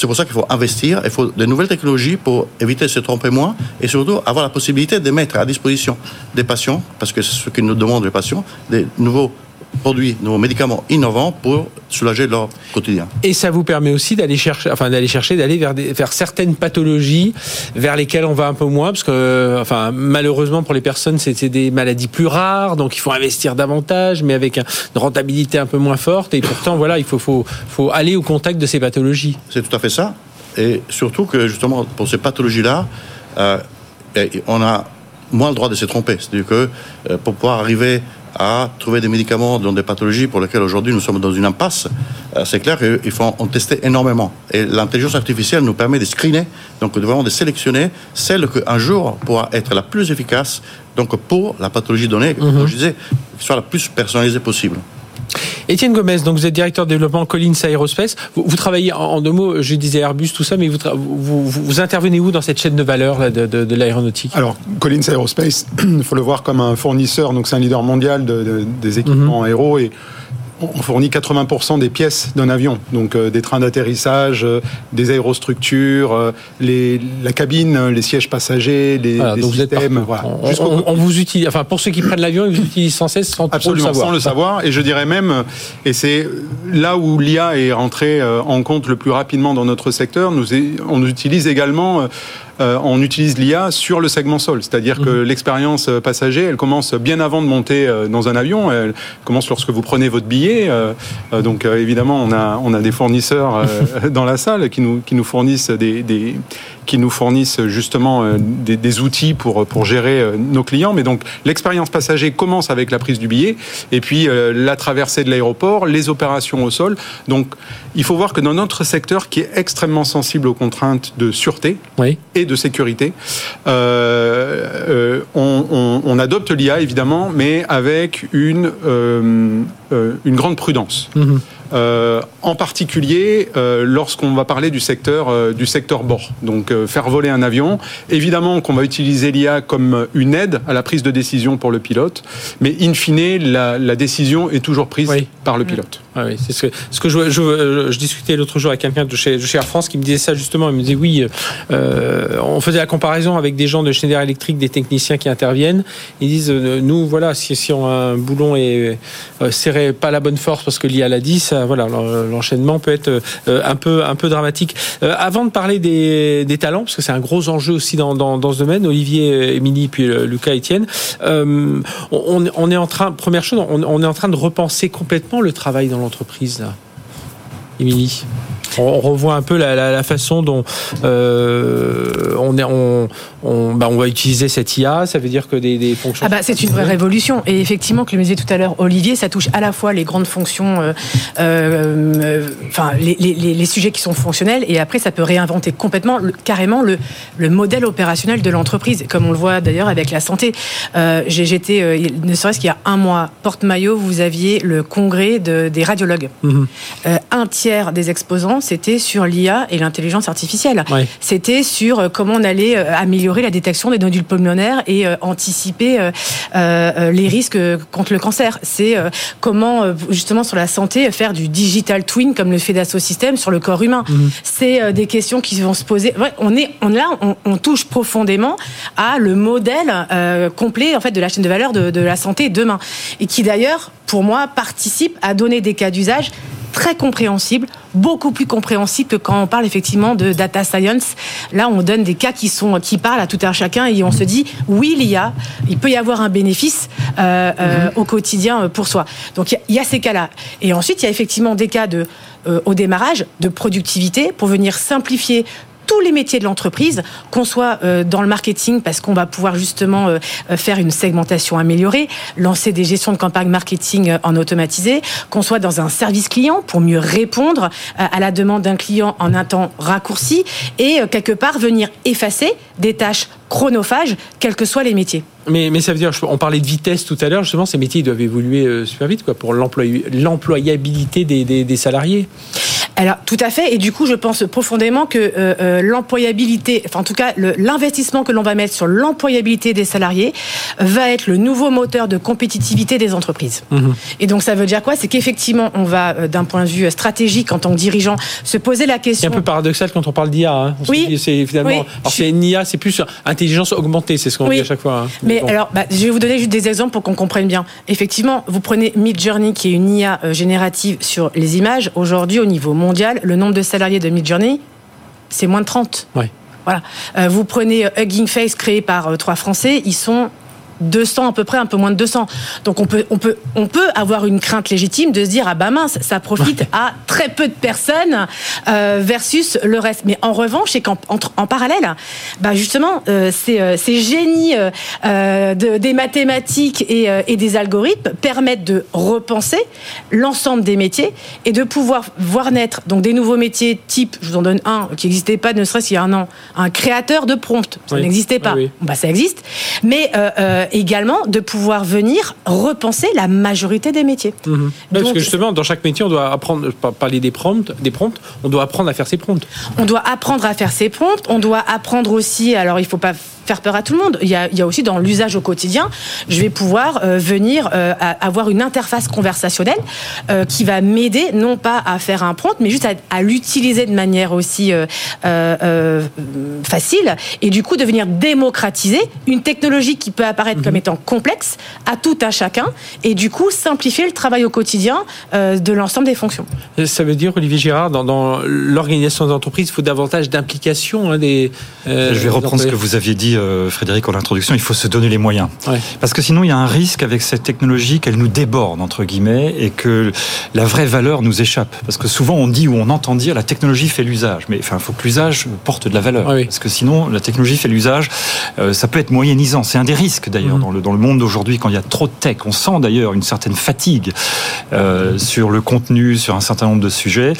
c'est pour ça qu'il faut investir, il faut de nouvelles technologies pour éviter de se tromper moins et surtout avoir la possibilité de mettre à disposition des patients, parce que c'est ce que nous demandent les patients, des nouveaux produits, nos médicaments innovants pour soulager leur quotidien. Et ça vous permet aussi d'aller chercher, enfin d'aller chercher, d'aller vers, vers certaines pathologies vers lesquelles on va un peu moins, parce que, enfin, malheureusement pour les personnes, c'est des maladies plus rares, donc il faut investir davantage, mais avec une rentabilité un peu moins forte. Et pourtant, voilà, il faut, faut, faut aller au contact de ces pathologies. C'est tout à fait ça. Et surtout que justement pour ces pathologies-là, euh, on a moins le droit de se tromper. C'est-à-dire que euh, pour pouvoir arriver à trouver des médicaments dans des pathologies pour lesquelles aujourd'hui nous sommes dans une impasse, euh, c'est clair qu'il faut en tester énormément. Et l'intelligence artificielle nous permet de screener, donc vraiment de sélectionner celle qu'un jour pourra être la plus efficace donc pour la pathologie donnée, comme je disais, qui soit la plus personnalisée possible. Étienne Gomez, donc vous êtes directeur de développement Collins Aerospace. Vous, vous travaillez en, en, deux mots, je disais Airbus, tout ça, mais vous, vous, vous intervenez où dans cette chaîne de valeur là, de, de, de l'aéronautique? Alors, Collins Aerospace, il faut le voir comme un fournisseur, donc c'est un leader mondial de, des équipements mm -hmm. aéro et on fournit 80% des pièces d'un avion, donc euh, des trains d'atterrissage, euh, des aérostructures, euh, les, la cabine, les sièges passagers, les, voilà, les systèmes. Voilà. on, on, on, vous utilise, enfin pour ceux qui prennent l'avion, ils vous utilisent sans cesse sans Absolument, le savoir. sans le savoir. Et je dirais même, et c'est là où l'IA est rentrée en compte le plus rapidement dans notre secteur, nous, on utilise également euh, on utilise l'IA sur le segment sol. C'est-à-dire mmh. que l'expérience passager, elle commence bien avant de monter euh, dans un avion. Elle commence lorsque vous prenez votre billet. Euh, donc évidemment, on a, on a des fournisseurs dans la salle qui nous, qui nous fournissent des, des qui nous fournissent justement des, des, outils pour, pour gérer nos clients. Mais donc l'expérience passager commence avec la prise du billet et puis la traversée de l'aéroport, les opérations au sol. Donc il faut voir que dans notre secteur qui est extrêmement sensible aux contraintes de sûreté oui. et de sécurité, euh, euh, on, on, on, adopte l'IA évidemment, mais avec une, euh, une grande prudence. -hmm. Euh, en particulier euh, lorsqu'on va parler du secteur euh, du secteur bord. Donc faire voler un avion, évidemment qu'on va utiliser l'IA comme une aide à la prise de décision pour le pilote, mais in fine la, la décision est toujours prise oui. par le pilote. Oui, c'est ce que, ce que je, je, je discutais l'autre jour avec quelqu'un de chez, de chez Air France qui me disait ça justement. Il me disait oui, euh, on faisait la comparaison avec des gens de Schneider Electric, des techniciens qui interviennent. Ils disent nous voilà, si, si on a un boulon et euh, serré pas la bonne force parce que l'IA l'a dit, ça voilà, l'enchaînement peut être euh, un peu un peu dramatique. Euh, avant de parler des, des talents, parce que c'est un gros enjeu aussi dans, dans, dans ce domaine, Olivier, Émilie, puis Lucas, Etienne, euh, on, on, est en train, première chose, on, on est en train de repenser complètement le travail dans l'entreprise là. Émilie on revoit un peu la, la, la façon dont euh, on, est, on, on, bah on, va utiliser cette IA. Ça veut dire que des, des fonctions. Ah bah c'est une vraie révolution. Et effectivement, que le disait tout à l'heure, Olivier, ça touche à la fois les grandes fonctions, euh, euh, enfin les, les, les, sujets qui sont fonctionnels, et après ça peut réinventer complètement, le, carrément le, le, modèle opérationnel de l'entreprise, comme on le voit d'ailleurs avec la santé. Euh, J'étais, ne serait-ce qu'il y a un mois, porte-maillot, vous aviez le congrès de, des radiologues. -hmm. un tiers des exposants c'était sur l'IA et l'intelligence artificielle. C'était sur comment on allait améliorer la détection des nodules pulmonaires et euh, anticiper euh, euh, les risques contre le cancer. C'est comment, justement, sur la santé, faire du digital twin, comme le fait Dassault Systèmes, sur le corps humain. -hmm. C'est des questions qui vont se poser. Ouais, on est, on, là, on, on, touche profondément à le modèle complet, en fait, de la chaîne de valeur de, de la santé demain. Et qui, d'ailleurs, pour moi, participe à donner des cas d'usage très compréhensible, beaucoup plus compréhensible que quand on parle effectivement de data science. Là, on donne des cas qui sont qui parlent à tout un chacun et on se dit oui, il y a, il peut y avoir un bénéfice euh, euh, au quotidien pour soi. Donc il y, a ces cas-là. Et ensuite, il y a effectivement des cas de euh, au démarrage de productivité pour venir simplifier tous les métiers de l'entreprise, qu'on soit euh, dans le marketing parce qu'on va pouvoir justement euh, faire une segmentation améliorée, lancer des gestions de campagne marketing euh, en automatisé, qu'on soit dans un service client pour mieux répondre à la demande d'un client en un temps raccourci et quelque part venir effacer des tâches chronophages, quels que soient les métiers. Mais, mais, ça veut dire, on parlait de vitesse tout à l'heure, justement, ces métiers doivent évoluer euh, super vite quoi, pour l'employabilité des, des, des, salariés. Alors, tout à fait. Et du coup, je pense profondément que euh, euh, l'employabilité, enfin, en tout cas, l'investissement que l'on va mettre sur l'employabilité des salariés va être le nouveau moteur de compétitivité des entreprises. Mmh. Et donc, ça veut dire quoi? C'est qu'effectivement, on va, euh, d'un point de vue stratégique, en tant que dirigeant, se poser la question. C'est un peu paradoxal quand on parle d'IA. Hein. Oui. C'est finalement. Oui. Alors, c'est une IA, c'est plus intelligence augmentée, c'est ce qu'on oui. dit à chaque fois. Hein. Mais bon. alors, bah, je vais vous donner juste des exemples pour qu'on comprenne bien. Effectivement, vous prenez Midjourney, qui est une IA générative sur les images. Aujourd'hui, au niveau mondial, le nombre de salariés de Midjourney, c'est moins de 30. Ouais. Voilà. Euh, vous prenez Hugging Face, créé par euh, trois Français, ils sont 200 à peu près, un peu moins de 200. Donc on peut, on peut, on peut avoir une crainte légitime de se dire ah bah mince, ça profite à très peu de personnes euh, versus le reste. Mais en revanche, c'est qu'en en, parallèle, bah justement, euh, ces, euh, ces, génies euh, de, des mathématiques et, et, des algorithmes permettent de repenser l'ensemble des métiers et de pouvoir voir naître donc des nouveaux métiers type, je vous en donne un qui n'existait pas ne serait-ce qu'il y a un an, un créateur de prompt. Ça n'existait pas. Oui, oui. Bah, ça existe. Mais également de pouvoir venir repenser la majorité des métiers. Mmh. Donc, Parce que justement, dans chaque métier, on doit apprendre, parler des prompts, des prompts, on doit apprendre à faire ses prompts. On doit apprendre à faire ses prompts, on doit apprendre aussi, alors il ne faut pas faire peur à tout le monde. Il y a, il y a aussi dans l'usage au quotidien, je vais pouvoir euh, venir euh, avoir une interface conversationnelle euh, qui va m'aider non pas à faire un prompt, mais juste à, à l'utiliser de manière aussi facile et du coup de venir démocratiser une technologie qui peut apparaître mmh. comme étant complexe à tout à chacun et du coup simplifier le travail au quotidien de l'ensemble des fonctions. Ça veut dire, Olivier Girard, dans, dans l'organisation des entreprises, il faut davantage d'implication hein, des. je vais reprendre ce que vous aviez dit euh, Frédéric en introduction, il faut se donner les moyens. Ouais. Parce que sinon, il y a un risque avec cette technologie qu'elle nous déborde, entre guillemets, et que la vraie valeur nous échappe. Parce que souvent, on dit ou on entend dire la technologie fait l'usage. Mais enfin, il faut que l'usage porte de la valeur. Oui. Parce que sinon, la technologie fait l'usage, euh, ça peut être moyennisant. C'est un des risques, d'ailleurs, mmh. dans, le, dans le monde d'aujourd'hui, quand il y a trop de tech. On sent d'ailleurs une certaine fatigue euh, sur le contenu, sur un certain nombre de sujets.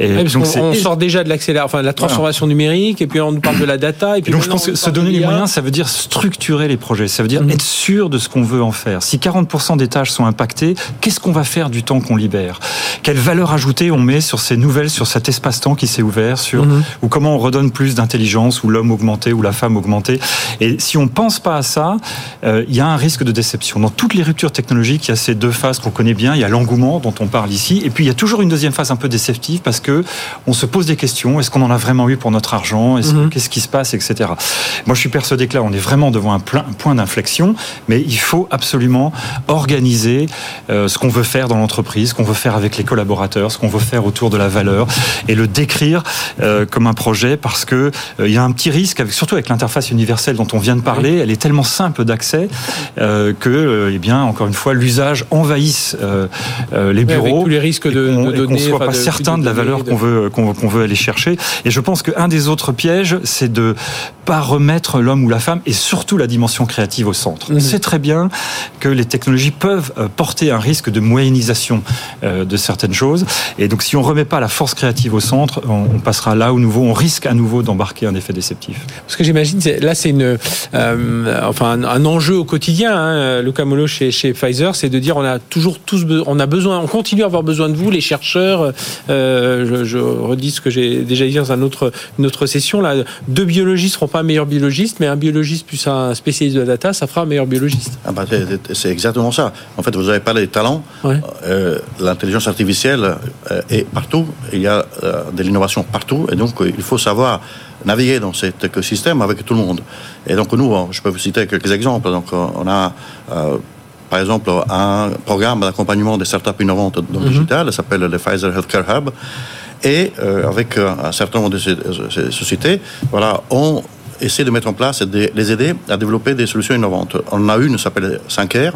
Et donc on, on, sort déjà de l'accélération, enfin, de la transformation voilà. numérique, et puis on nous parle de la data. Et puis donc, je pense que se donner les moyens, ça veut dire structurer les projets. Ça veut dire mmh. être sûr de ce qu'on veut en faire. Si 40% des tâches sont impactées, qu'est-ce qu'on va faire du temps qu'on libère? Quelle valeur ajoutée on met sur ces nouvelles, sur cet espace-temps qui s'est ouvert, sur mmh. ou comment on redonne plus d'intelligence, ou l'homme augmenté, ou la femme augmentée? Et si on pense pas à ça, euh, il y a un risque de déception. Dans toutes les ruptures technologiques, il y a ces deux phases qu'on connaît bien. Il y a l'engouement dont on parle ici, et puis il y a toujours une deuxième phase un peu déceptive parce que on se pose des questions. Est-ce qu'on en a vraiment eu pour notre argent? Mmh. Qu'est-ce qui se passe, etc. Moi, je suis persuadé que là, on est vraiment devant un point d'inflexion, mais il faut absolument organiser euh, ce qu'on veut faire dans l'entreprise, ce qu'on veut faire avec les collaborateurs, ce qu'on veut faire autour de la valeur, et le décrire euh, comme un projet, parce que il y a un petit risque, avec, surtout avec l'interface universelle dont on vient de parler, elle est tellement simple d'accès euh, que, eh bien, encore une fois, l'usage envahisse les bureaux, avec tous les risques de, qu'on de soit pas de, certain de, la valeur qu'on veut qu'on qu veut aller chercher. Et je pense qu'un des autres pièges, c'est de pas remettre l'homme ou la femme et surtout la dimension créative au centre. Mmh. On sait très bien que les technologies peuvent euh, porter un risque de moyennisation euh, de certaines choses. Et donc, si on ne remet pas la force créative au centre, on, passera là au nouveau, on risque à nouveau d'embarquer un effet déceptif. Ce que j'imagine, là, c'est une, euh, enfin, un, un, enjeu au quotidien. Hein, Luca Molo chez, chez Pfizer, c'est de dire on a toujours tous, on a besoin, on continue à avoir besoin de vous, les chercheurs. Euh, je, je, redis ce que j'ai déjà dit dans un autre, une autre session. Là, deux biologistes ne seront pas meilleurs biologistes, mais un biologiste plus un spécialiste de la data, ça fera un meilleur biologiste. Ah bah c'est exactement ça. En fait, vous avez parlé des talents. Ouais. Euh, L'intelligence artificielle euh, est partout. Il y a de l'innovation partout. Et donc, il faut savoir naviguer dans cet écosystème avec tout le monde. Et donc, nous, je peux vous citer quelques exemples. Donc, on a par exemple, un programme d'accompagnement des startups innovantes dans le mm -hmm. digital, ça s'appelle le Pfizer Healthcare Hub. Et euh, avec un certain nombre de ces, ces sociétés, voilà, on essaie de mettre en place et de les aider à développer des solutions innovantes. On en a une, s'appelle 5R,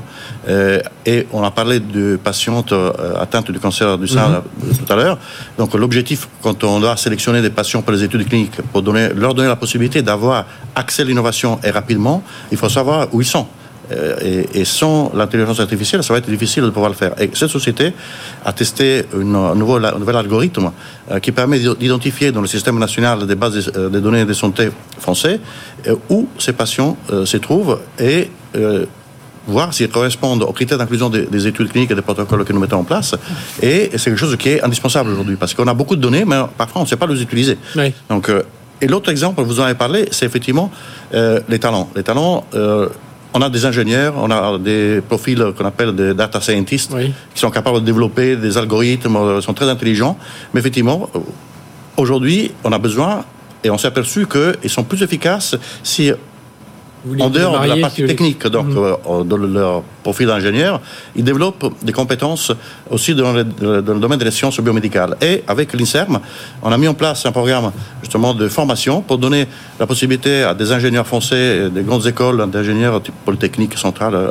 euh, et on a parlé de patientes euh, atteintes du cancer du sein mm -hmm. tout à l'heure. Donc l'objectif, quand on doit sélectionner des patients pour les études cliniques, pour donner, leur donner la possibilité d'avoir accès à l'innovation et rapidement, il faut savoir où ils sont. Et, et, sans l'intelligence artificielle, ça va être difficile de pouvoir le faire. Et cette société a testé une, un, nouveau, un nouvel algorithme euh, qui permet d'identifier dans le système national des bases de, des données de santé français euh, où ces patients euh, se trouvent et euh, voir s'ils correspondent aux critères d'inclusion des, des, études cliniques et des protocoles que nous mettons en place. Et c'est quelque chose qui est indispensable aujourd'hui parce qu'on a beaucoup de données, mais parfois on ne sait pas les utiliser. Oui. Donc, et l'autre exemple, vous en avez parlé, c'est effectivement les talents. Les talents on a des ingénieurs, on a des profils qu'on appelle des data scientists oui. qui sont capables de développer des algorithmes, sont très intelligents. Mais effectivement, aujourd'hui, on a besoin, et on s'est aperçu qu'ils sont plus efficaces si en dehors de la partie technique, donc mmh. euh, dans leur profil d'ingénieur, ils développent des compétences aussi dans le, dans le, domaine des sciences biomédicales. Et avec l'INSERM, on a mis en place un programme justement de formation pour donner la possibilité à des ingénieurs français, des grandes écoles d'ingénieurs polytechniques centrales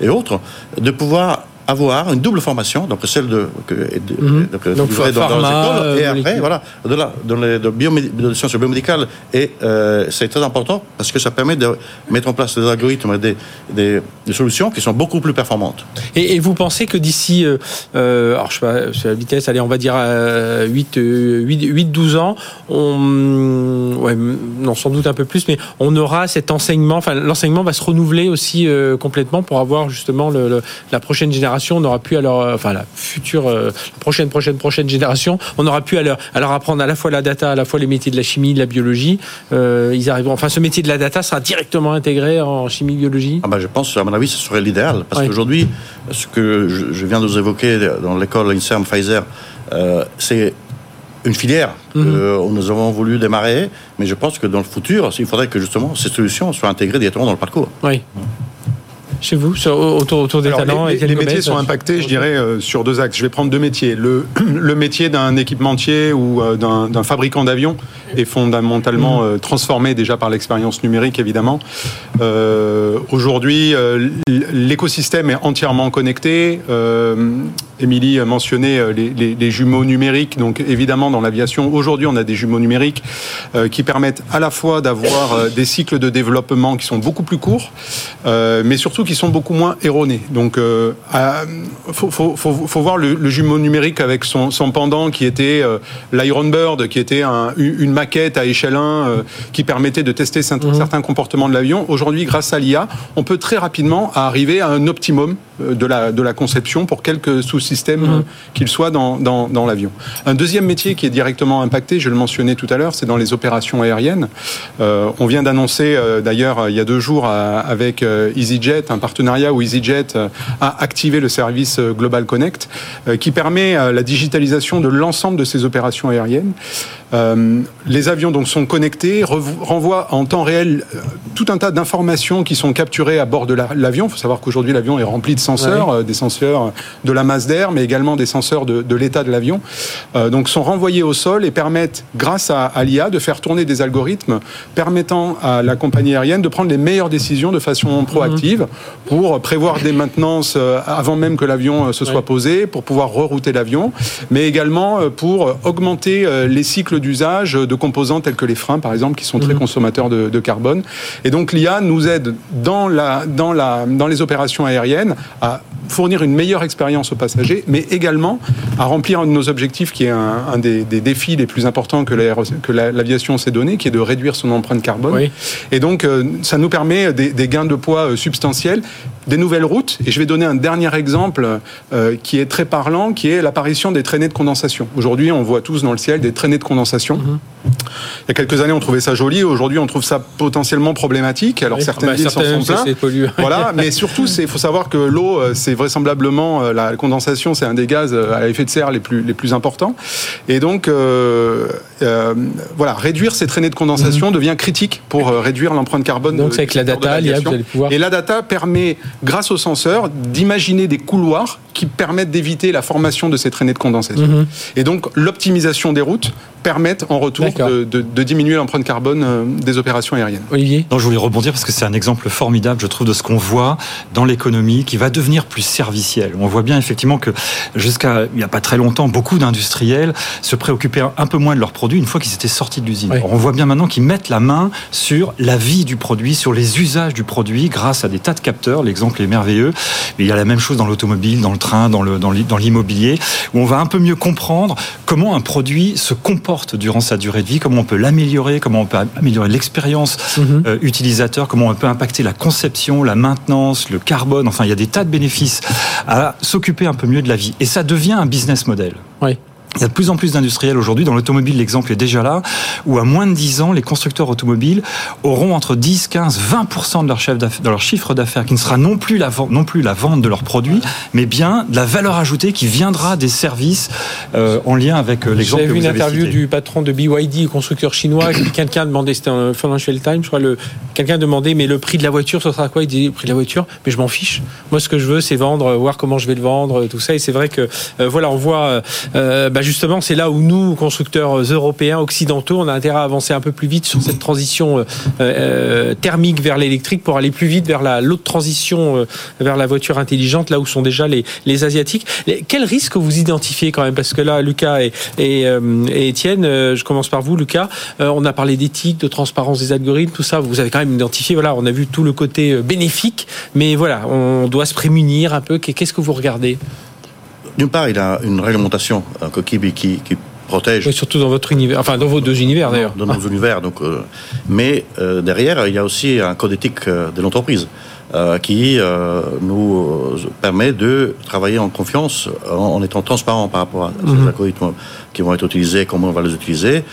et, et autres, de pouvoir avoir une double formation, donc celle de, que, de, mmh. donc, donc dans, pharma, dans et après, voilà, de la, dans les de, de sciences biomédicales. Et euh, c'est très important parce que ça permet de mettre en place des algorithmes et des, des, des solutions qui sont beaucoup plus performantes. Et, et vous pensez que d'ici, euh, euh alors je sais pas, la vitesse, allez, on va dire 8, 8, 8, 12 ans, on, ouais, non, sans doute un peu plus, mais on aura cet enseignement, enfin, l'enseignement va se renouveler aussi euh, complètement pour avoir justement le, le, la prochaine génération on n'aura plus à leur, enfin la future, euh, prochaine, prochaine, prochaine génération, on n'aura plus à leur, à leur apprendre à la fois la data, à la fois les métiers de la chimie, de la biologie. Euh, ils arriveront, enfin ce métier de la data sera directement intégré en chimie biologie. Ah bah, je pense, à mon avis, ce serait l'idéal parce qu'aujourd'hui, ce que je, viens de vous évoquer dans l'école INSERM Pfizer, euh, c'est une filière mhm. que nous avons voulu démarrer, mais je pense que dans le futur, il faudrait que justement ces solutions soient intégrées directement dans le parcours. Oui chez vous autour, autour des talents Les, les métiers sont impactés, je dirais, euh, sur deux axes. Je vais prendre deux métiers. Le, le métier d'un équipementier ou euh, d'un fabricant d'avions est fondamentalement euh, transformé déjà par l'expérience numérique, évidemment. Aujourd'hui, l'écosystème est entièrement connecté. Émilie mentionnait les, les, les, jumeaux numériques. Donc, évidemment, dans l'aviation, aujourd'hui, on a des jumeaux numériques qui permettent à la fois d'avoir des cycles de développement qui sont beaucoup plus courts, mais surtout qui sont beaucoup moins erronés. Donc, euh, faut, faut, faut, faut, voir le, le, jumeau numérique avec son, son pendant qui était euh, l'Iron Bird, qui était un, une maquette à échelle 1 euh, qui permettait de tester mhm. certains comportements de l'avion. Aujourd'hui, grâce à l'IA, on peut très rapidement arriver à un optimum euh, de la, de la conception pour quelques sous-systèmes mhm. qu'ils soient dans, dans, dans l'avion. Un deuxième métier qui est directement impacté, je le mentionnais tout à l'heure, c'est dans les opérations aériennes. Euh, on vient d'annoncer d'ailleurs il y a deux jours avec EasyJet un partenariat où EasyJet euh, a activé le service euh, Global Connect, euh, qui permet la digitalisation de l'ensemble de ces opérations aériennes. Euh, les avions donc sont connectés, renvoient en temps réel euh, tout un tas d'informations qui sont capturées à bord de l'avion. Il faut savoir qu'aujourd'hui l'avion est rempli de senseurs, euh, des senseurs de la masse d'air, mais également des senseurs de, l'état de l'avion. Euh, donc sont renvoyés au sol et permettent, grâce à, à l'IA, de faire tourner des algorithmes permettant à la compagnie aérienne de prendre les meilleures décisions de façon proactive pour prévoir des maintenances avant même que l'avion se soit posé, pour pouvoir rerouter l'avion, mais également pour augmenter les cycles d'usage de composants tels que les freins, par exemple, qui sont très mhm. consommateurs de, de, carbone. Et donc l'IA nous aide dans, la, dans, la, dans les opérations aériennes à fournir une meilleure expérience aux passagers, mais également à remplir un de nos objectifs qui est un, un des, des, défis les plus importants que l'aviation la, s'est donné, qui est de réduire son empreinte carbone. Oui. Et donc, euh, ça nous permet des, des, gains de poids euh, substantiels, des nouvelles routes. Et je vais donner un dernier exemple euh, qui est très parlant, qui est l'apparition des traînées de condensation. Aujourd'hui, on voit tous dans le ciel des traînées de condensation. Mm -hmm. Il y a quelques années, on trouvait ça joli. Aujourd'hui, on trouve ça potentiellement problématique. Alors, oui, certaines bah, villes s'en sont plein. Voilà, mais surtout, il faut savoir que l'eau, c'est vraisemblablement euh, la condensation, c'est un des gaz euh, à effet de serre les plus, les plus importants. Et donc, euh, euh, voilà, réduire ces traînées de condensation mmh. devient critique pour réduire l'empreinte carbone. Donc, c'est avec la data, l'IA, vous allez pouvoir. Et la data permet, grâce au senseur, d'imaginer des couloirs qui permettent d'éviter la formation de ces traînées de condensation. Mmh. Et donc, l'optimisation des routes permettent en retour de, de, de, diminuer l'empreinte carbone euh, des opérations aériennes. Olivier? Non, Je voulais rebondir parce que c'est un exemple formidable, je trouve, de ce qu'on voit dans l'économie qui va devenir plus servicielle. On voit bien effectivement que jusqu'à il n'y a pas très longtemps, beaucoup d'industriels se préoccupaient un peu moins de leurs produits une fois qu'ils étaient sortis de l'usine. Oui. On voit bien maintenant qu'ils mettent la main sur la vie du produit, sur les usages du produit grâce à des tas de capteurs. L'exemple est merveilleux. Mais il y a la même chose dans l'automobile, dans le train, dans l'immobilier, où on va un peu mieux comprendre comment un produit se comporte durant sa durée de vie, comment on peut l'améliorer, comment on peut améliorer l'expérience mm -hmm. euh, utilisateur, comment on peut impacter la conception, la maintenance, le carbone. Enfin, il y a des tas de bénéfices à s'occuper un peu mieux de la vie. Et ça devient un business model. Oui. Il y a de plus en plus d'industriels aujourd'hui. Dans l'automobile, l'exemple est déjà là, où à moins de 10 ans, les constructeurs automobiles auront entre 10, 15, 20% de leur, chef de leur chiffre d'affaires, qui ne sera non plus, la vente, non plus la vente de leurs produits, mais bien de la valeur ajoutée qui viendra des services euh, en lien avec euh, l'exemple que J'avais vu vous une interview cité. du patron de BYD, constructeur chinois, quelqu'un demandait, c'était un Financial Times, je crois, quelqu'un demandait, mais le prix de la voiture, ce sera quoi? Il dit, le prix de la voiture, mais je m'en fiche. Moi, ce que je veux, c'est vendre, euh, voir comment je vais le vendre, tout ça. Et c'est vrai que, euh, voilà, on voit, euh, bah, justement, c'est là où nous, constructeurs européens, occidentaux, on a intérêt à avancer un peu plus vite sur cette transition euh, euh, thermique vers l'électrique pour aller plus vite vers la l'autre transition euh, vers la voiture intelligente, là où sont déjà les, les asiatiques. Les- quel risque vous identifiez quand même? Parce que là, Lucas et, et, et Étienne, je commence par vous, Lucas. On a parlé d'éthique, de transparence des algorithmes, tout ça. Vous avez quand même identifié. Voilà, on a vu tout le côté bénéfique, mais voilà, on doit se prémunir un peu. Qu'est-ce que vous regardez? D'une part, il a une réglementation qui, protège Oui, Surtout dans votre univers, enfin dans vos deux univers d'ailleurs. dans nos univers. Donc, euh, mais euh, derrière, il y a aussi un code éthique euh, de l'entreprise euh, qui nous permet de travailler en confiance, en, en étant transparent par rapport à ces algorithmes qui vont être utilisés, comment on va les utiliser.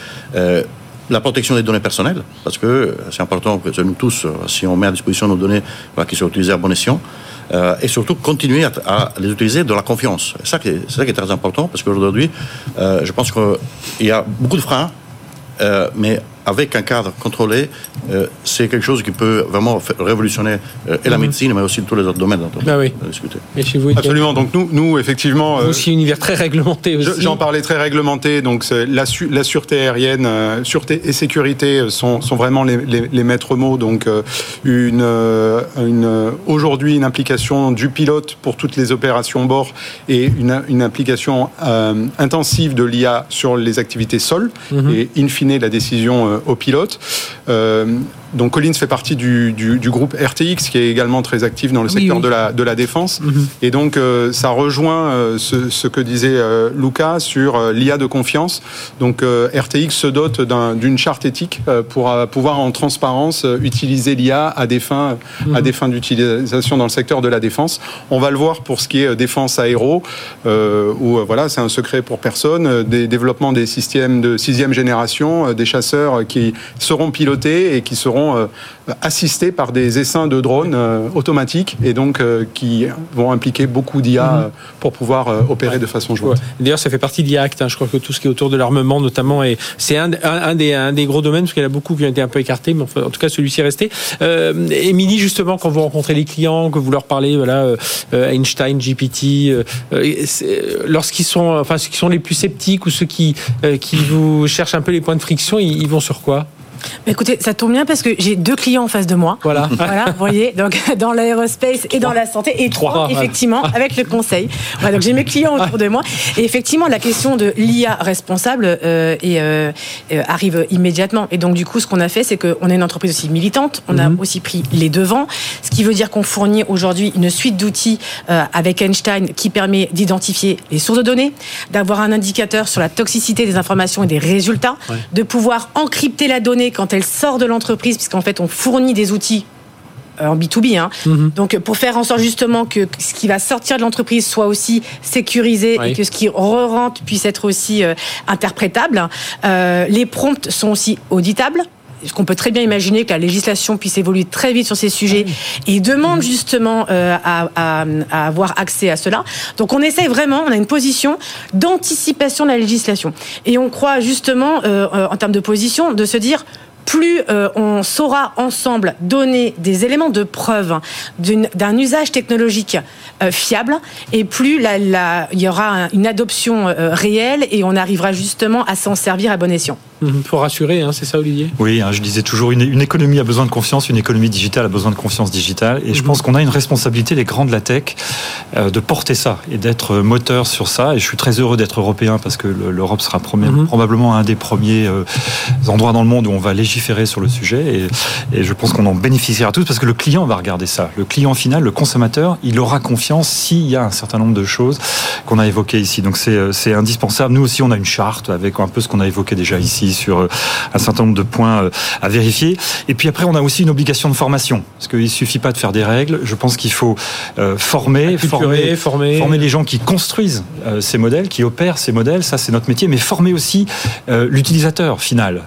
La protection des données personnelles, parce que c'est important que nous tous, si on met à disposition nos données, voilà, qu'ils soient utilisées à bon escient, euh, et surtout continuer à, les utiliser dans la confiance. C'est ça qui est, c'est ça qui est très important, parce qu'aujourd'hui, euh, je pense qu'il y a beaucoup de freins, euh, mais avec un cadre contrôlé, euh, c'est quelque chose qui peut vraiment révolutionner euh, et la médecine, mais aussi tous les autres domaines dont on Ah oui. a discuté. Et chez vous, Étienne Absolument. Donc nous, nous effectivement, Vous euh, aussi univers très réglementé aussi. J'en parlais très réglementé, donc la, su- la sûreté aérienne, euh, sûreté et sécurité sont, sont vraiment les, les- les maîtres mots. Donc une, une, aujourd'hui une implication du pilote pour toutes les opérations bord et une, une implication euh, intensive de l'IA sur les activités sol et in fine la décision euh, au pilote. Euh, donc Collins fait partie du, du- du groupe RTX qui est également très actif dans le secteur oui. de la, de la défense. Et donc euh, ça rejoint euh, ce, ce que disait euh, Luca sur euh, l'IA de confiance. Donc euh, RTX se dote d'un- d'une charte éthique euh, pour euh, pouvoir en transparence euh, utiliser l'IA à des fins à des fins d'utilisation dans le secteur de la défense. On va le voir pour ce qui est euh, défense aéro, euh, où euh, voilà c'est un secret pour personne. euh, Des développements des systèmes de sixième génération, euh, des chasseurs qui seront pilotés et qui seront euh, assistés par des essaims de drones euh, automatiques et donc euh, qui vont impliquer beaucoup d'IA euh, pour pouvoir opérer de façon jointe. D'ailleurs, ça fait partie de l'IACT. Hein. Je crois que tout ce qui est autour de l'armement, notamment, et c'est un, un, un des, un des gros domaines, parce qu'il y en a beaucoup qui ont été un peu écartés, mais enfin, en tout cas, celui-ci est resté. Euh, Émilie, justement, quand vous rencontrez les clients, que vous leur parlez, voilà, euh, Einstein, GPT, euh, lorsqu'ils sont, enfin, ceux qui sont les plus sceptiques ou ceux qui, qui vous cherchent un peu les points de friction, ils, ils vont sur quoi? Bah, écoutez, ça tombe bien parce que j'ai deux clients en face de moi. Voilà. Voilà, vous voyez, donc dans l'aérospace et dans la santé, et trois, Trois, effectivement, avec le conseil. Voilà, donc j'ai mes clients autour de moi. Et effectivement, la question de l'IA responsable euh, et, euh, euh, arrive immédiatement. Et donc, du coup, ce qu'on a fait, c'est qu'on est une entreprise aussi militante. On a aussi pris les devants, ce qui veut dire qu'on fournit aujourd'hui une suite d'outils euh, avec Einstein qui permet d'identifier les sources de données, d'avoir un indicateur sur la toxicité des informations et des résultats, de pouvoir encrypter la donnée quand elle sort de l'entreprise, puisqu'en fait, on fournit des outils euh, en B2B. Hein. Donc pour faire en sorte justement que ce qui va sortir de l'entreprise soit aussi sécurisé Oui. et que ce qui re-rentre puisse être aussi euh, interprétable. Euh, les prompts sont aussi auditables. Parce qu'on peut très bien imaginer que la législation puisse évoluer très vite sur ces sujets et demande justement euh, à, à- à avoir accès à cela. Donc on essaye vraiment, on a une position d'anticipation de la législation. Et on croit justement, en termes de position, de se dire plus euh, on saura ensemble donner des éléments de preuve d'un usage technologique euh, fiable, et plus il y aura un- une adoption euh, réelle et on arrivera justement à s'en servir à bon escient. Mhm. Pour rassurer, hein, c'est ça, Olivier? Oui, hein, je disais toujours, une, une économie a besoin de confiance, une économie digitale a besoin de confiance digitale. Et je pense qu'on a une responsabilité, les grands de la tech, euh, de porter ça et d'être moteur sur ça. Et je suis très heureux d'être européen parce que le- l'Europe sera premier- Mhm. probablement un des premiers euh, endroits dans le monde où on va légiférer sur le sujet. Et, et je pense qu'on en bénéficiera tous parce que le client va regarder ça. Le client final, le consommateur, il aura confiance s'il y a un certain nombre de choses qu'on a évoquées ici. Donc euh, c'est indispensable. Nous aussi, on a une charte avec un peu ce qu'on a évoqué déjà ici sur euh, un certain nombre de points euh, à vérifier. Et puis après, on a aussi une obligation de formation, parce qu'il suffit pas de faire des règles. Je pense qu'il faut euh, former, former, former, former les gens qui construisent ces modèles, qui opèrent ces modèles. Ça, c'est notre métier, mais former aussi l'utilisateur final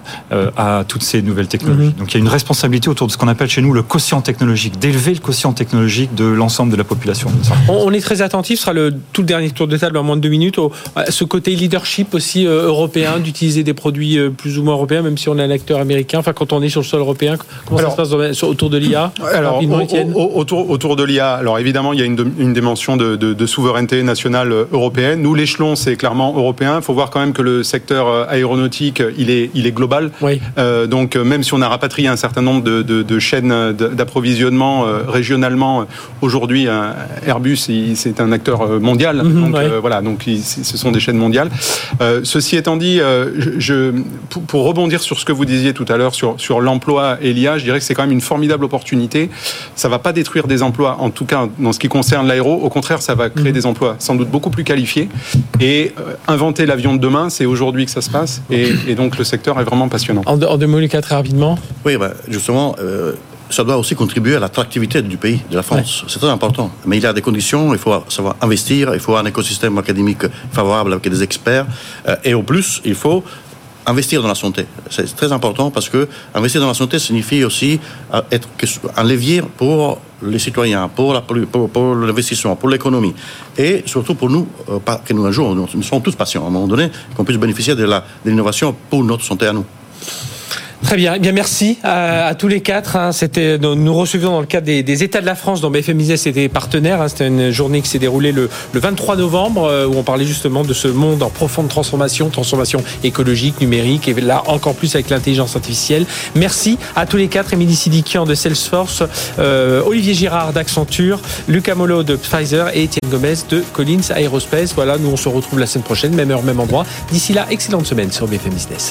à toutes ces nouvelles technologies. Mhm. Donc, il y a une responsabilité autour de ce qu'on appelle chez nous le quotient technologique, d'élever le quotient technologique de l'ensemble de la population. On, est très attentif, ce sera le tout le dernier tour de table en moins de deux minutes, au, à ce côté leadership aussi européen, d'utiliser des produits plus ou moins européens, même si on est un acteur américain. Enfin, quand on est sur le sol européen, comment Alors- ça se passe dans- autour de l'IA Alors, au- au- autour, autour de l'IA, alors évidemment, il y a une, une dimension de, de- de souveraineté nationale euh, européenne. Nous, l'échelon, c'est clairement européen. Il faut voir quand même que le secteur euh, aéronautique, il est, il est global. Oui. Euh, donc, même si on a rapatrié un certain nombre de, de- chaînes d'approvisionnement euh, régionalement, aujourd'hui, Airbus, c'est un acteur mondial. Mhm, donc, ouais. euh, voilà, donc ce sont des chaînes mondiales. Ceci étant dit, je- pour, pour rebondir sur ce que vous disiez tout à l'heure sur, sur l'emploi et l'IA, je dirais que c'est quand même une formidable opportunité. Ça va pas détruire des emplois, en tout cas dans ce qui concerne l'aéro. Au contraire, ça va créer des emplois sans doute beaucoup plus qualifiés. Et euh, inventer l'avion de demain, c'est aujourd'hui que ça se passe. Et, et donc le secteur est vraiment passionnant. En, deux- en deux mots, Lucas, très rapidement. Oui, ben, justement, euh, ça doit aussi contribuer à l'attractivité du pays, de la France. C'est très important. Mais il y a des conditions, il faut savoir investir, il faut un écosystème académique favorable avec des experts. euh, et au plus, il faut investir dans la santé. C'est très important parce que investir dans la santé signifie aussi euh, être un levier pour les citoyens, pour la- pour, pour l'investissement, pour l'économie. Et surtout pour nous, euh, que nous un jour, nous, nous sommes tous patients à un moment donné, qu'on puisse bénéficier de l'innovation pour notre santé à nous. Très bien. Eh bien, merci à, à tous les quatre. hein. C'était, nous recevions dans le cadre des, des États de la France, dont BFM Business était partenaire. hein. C'était une journée qui s'est déroulée le, le 23 novembre, euh, où on parlait justement de ce monde en profonde transformation, transformation écologique, numérique, et là encore plus avec l'intelligence artificielle. Merci à tous les quatre. Émilie Sidikian de Salesforce, euh, Olivier Girard d'Accenture, Lucas Molo de Pfizer et Étienne Gomez de Collins Aerospace. Voilà, nous on se retrouve la semaine prochaine, même heure, même endroit. D'ici là, excellente semaine sur BFM Business.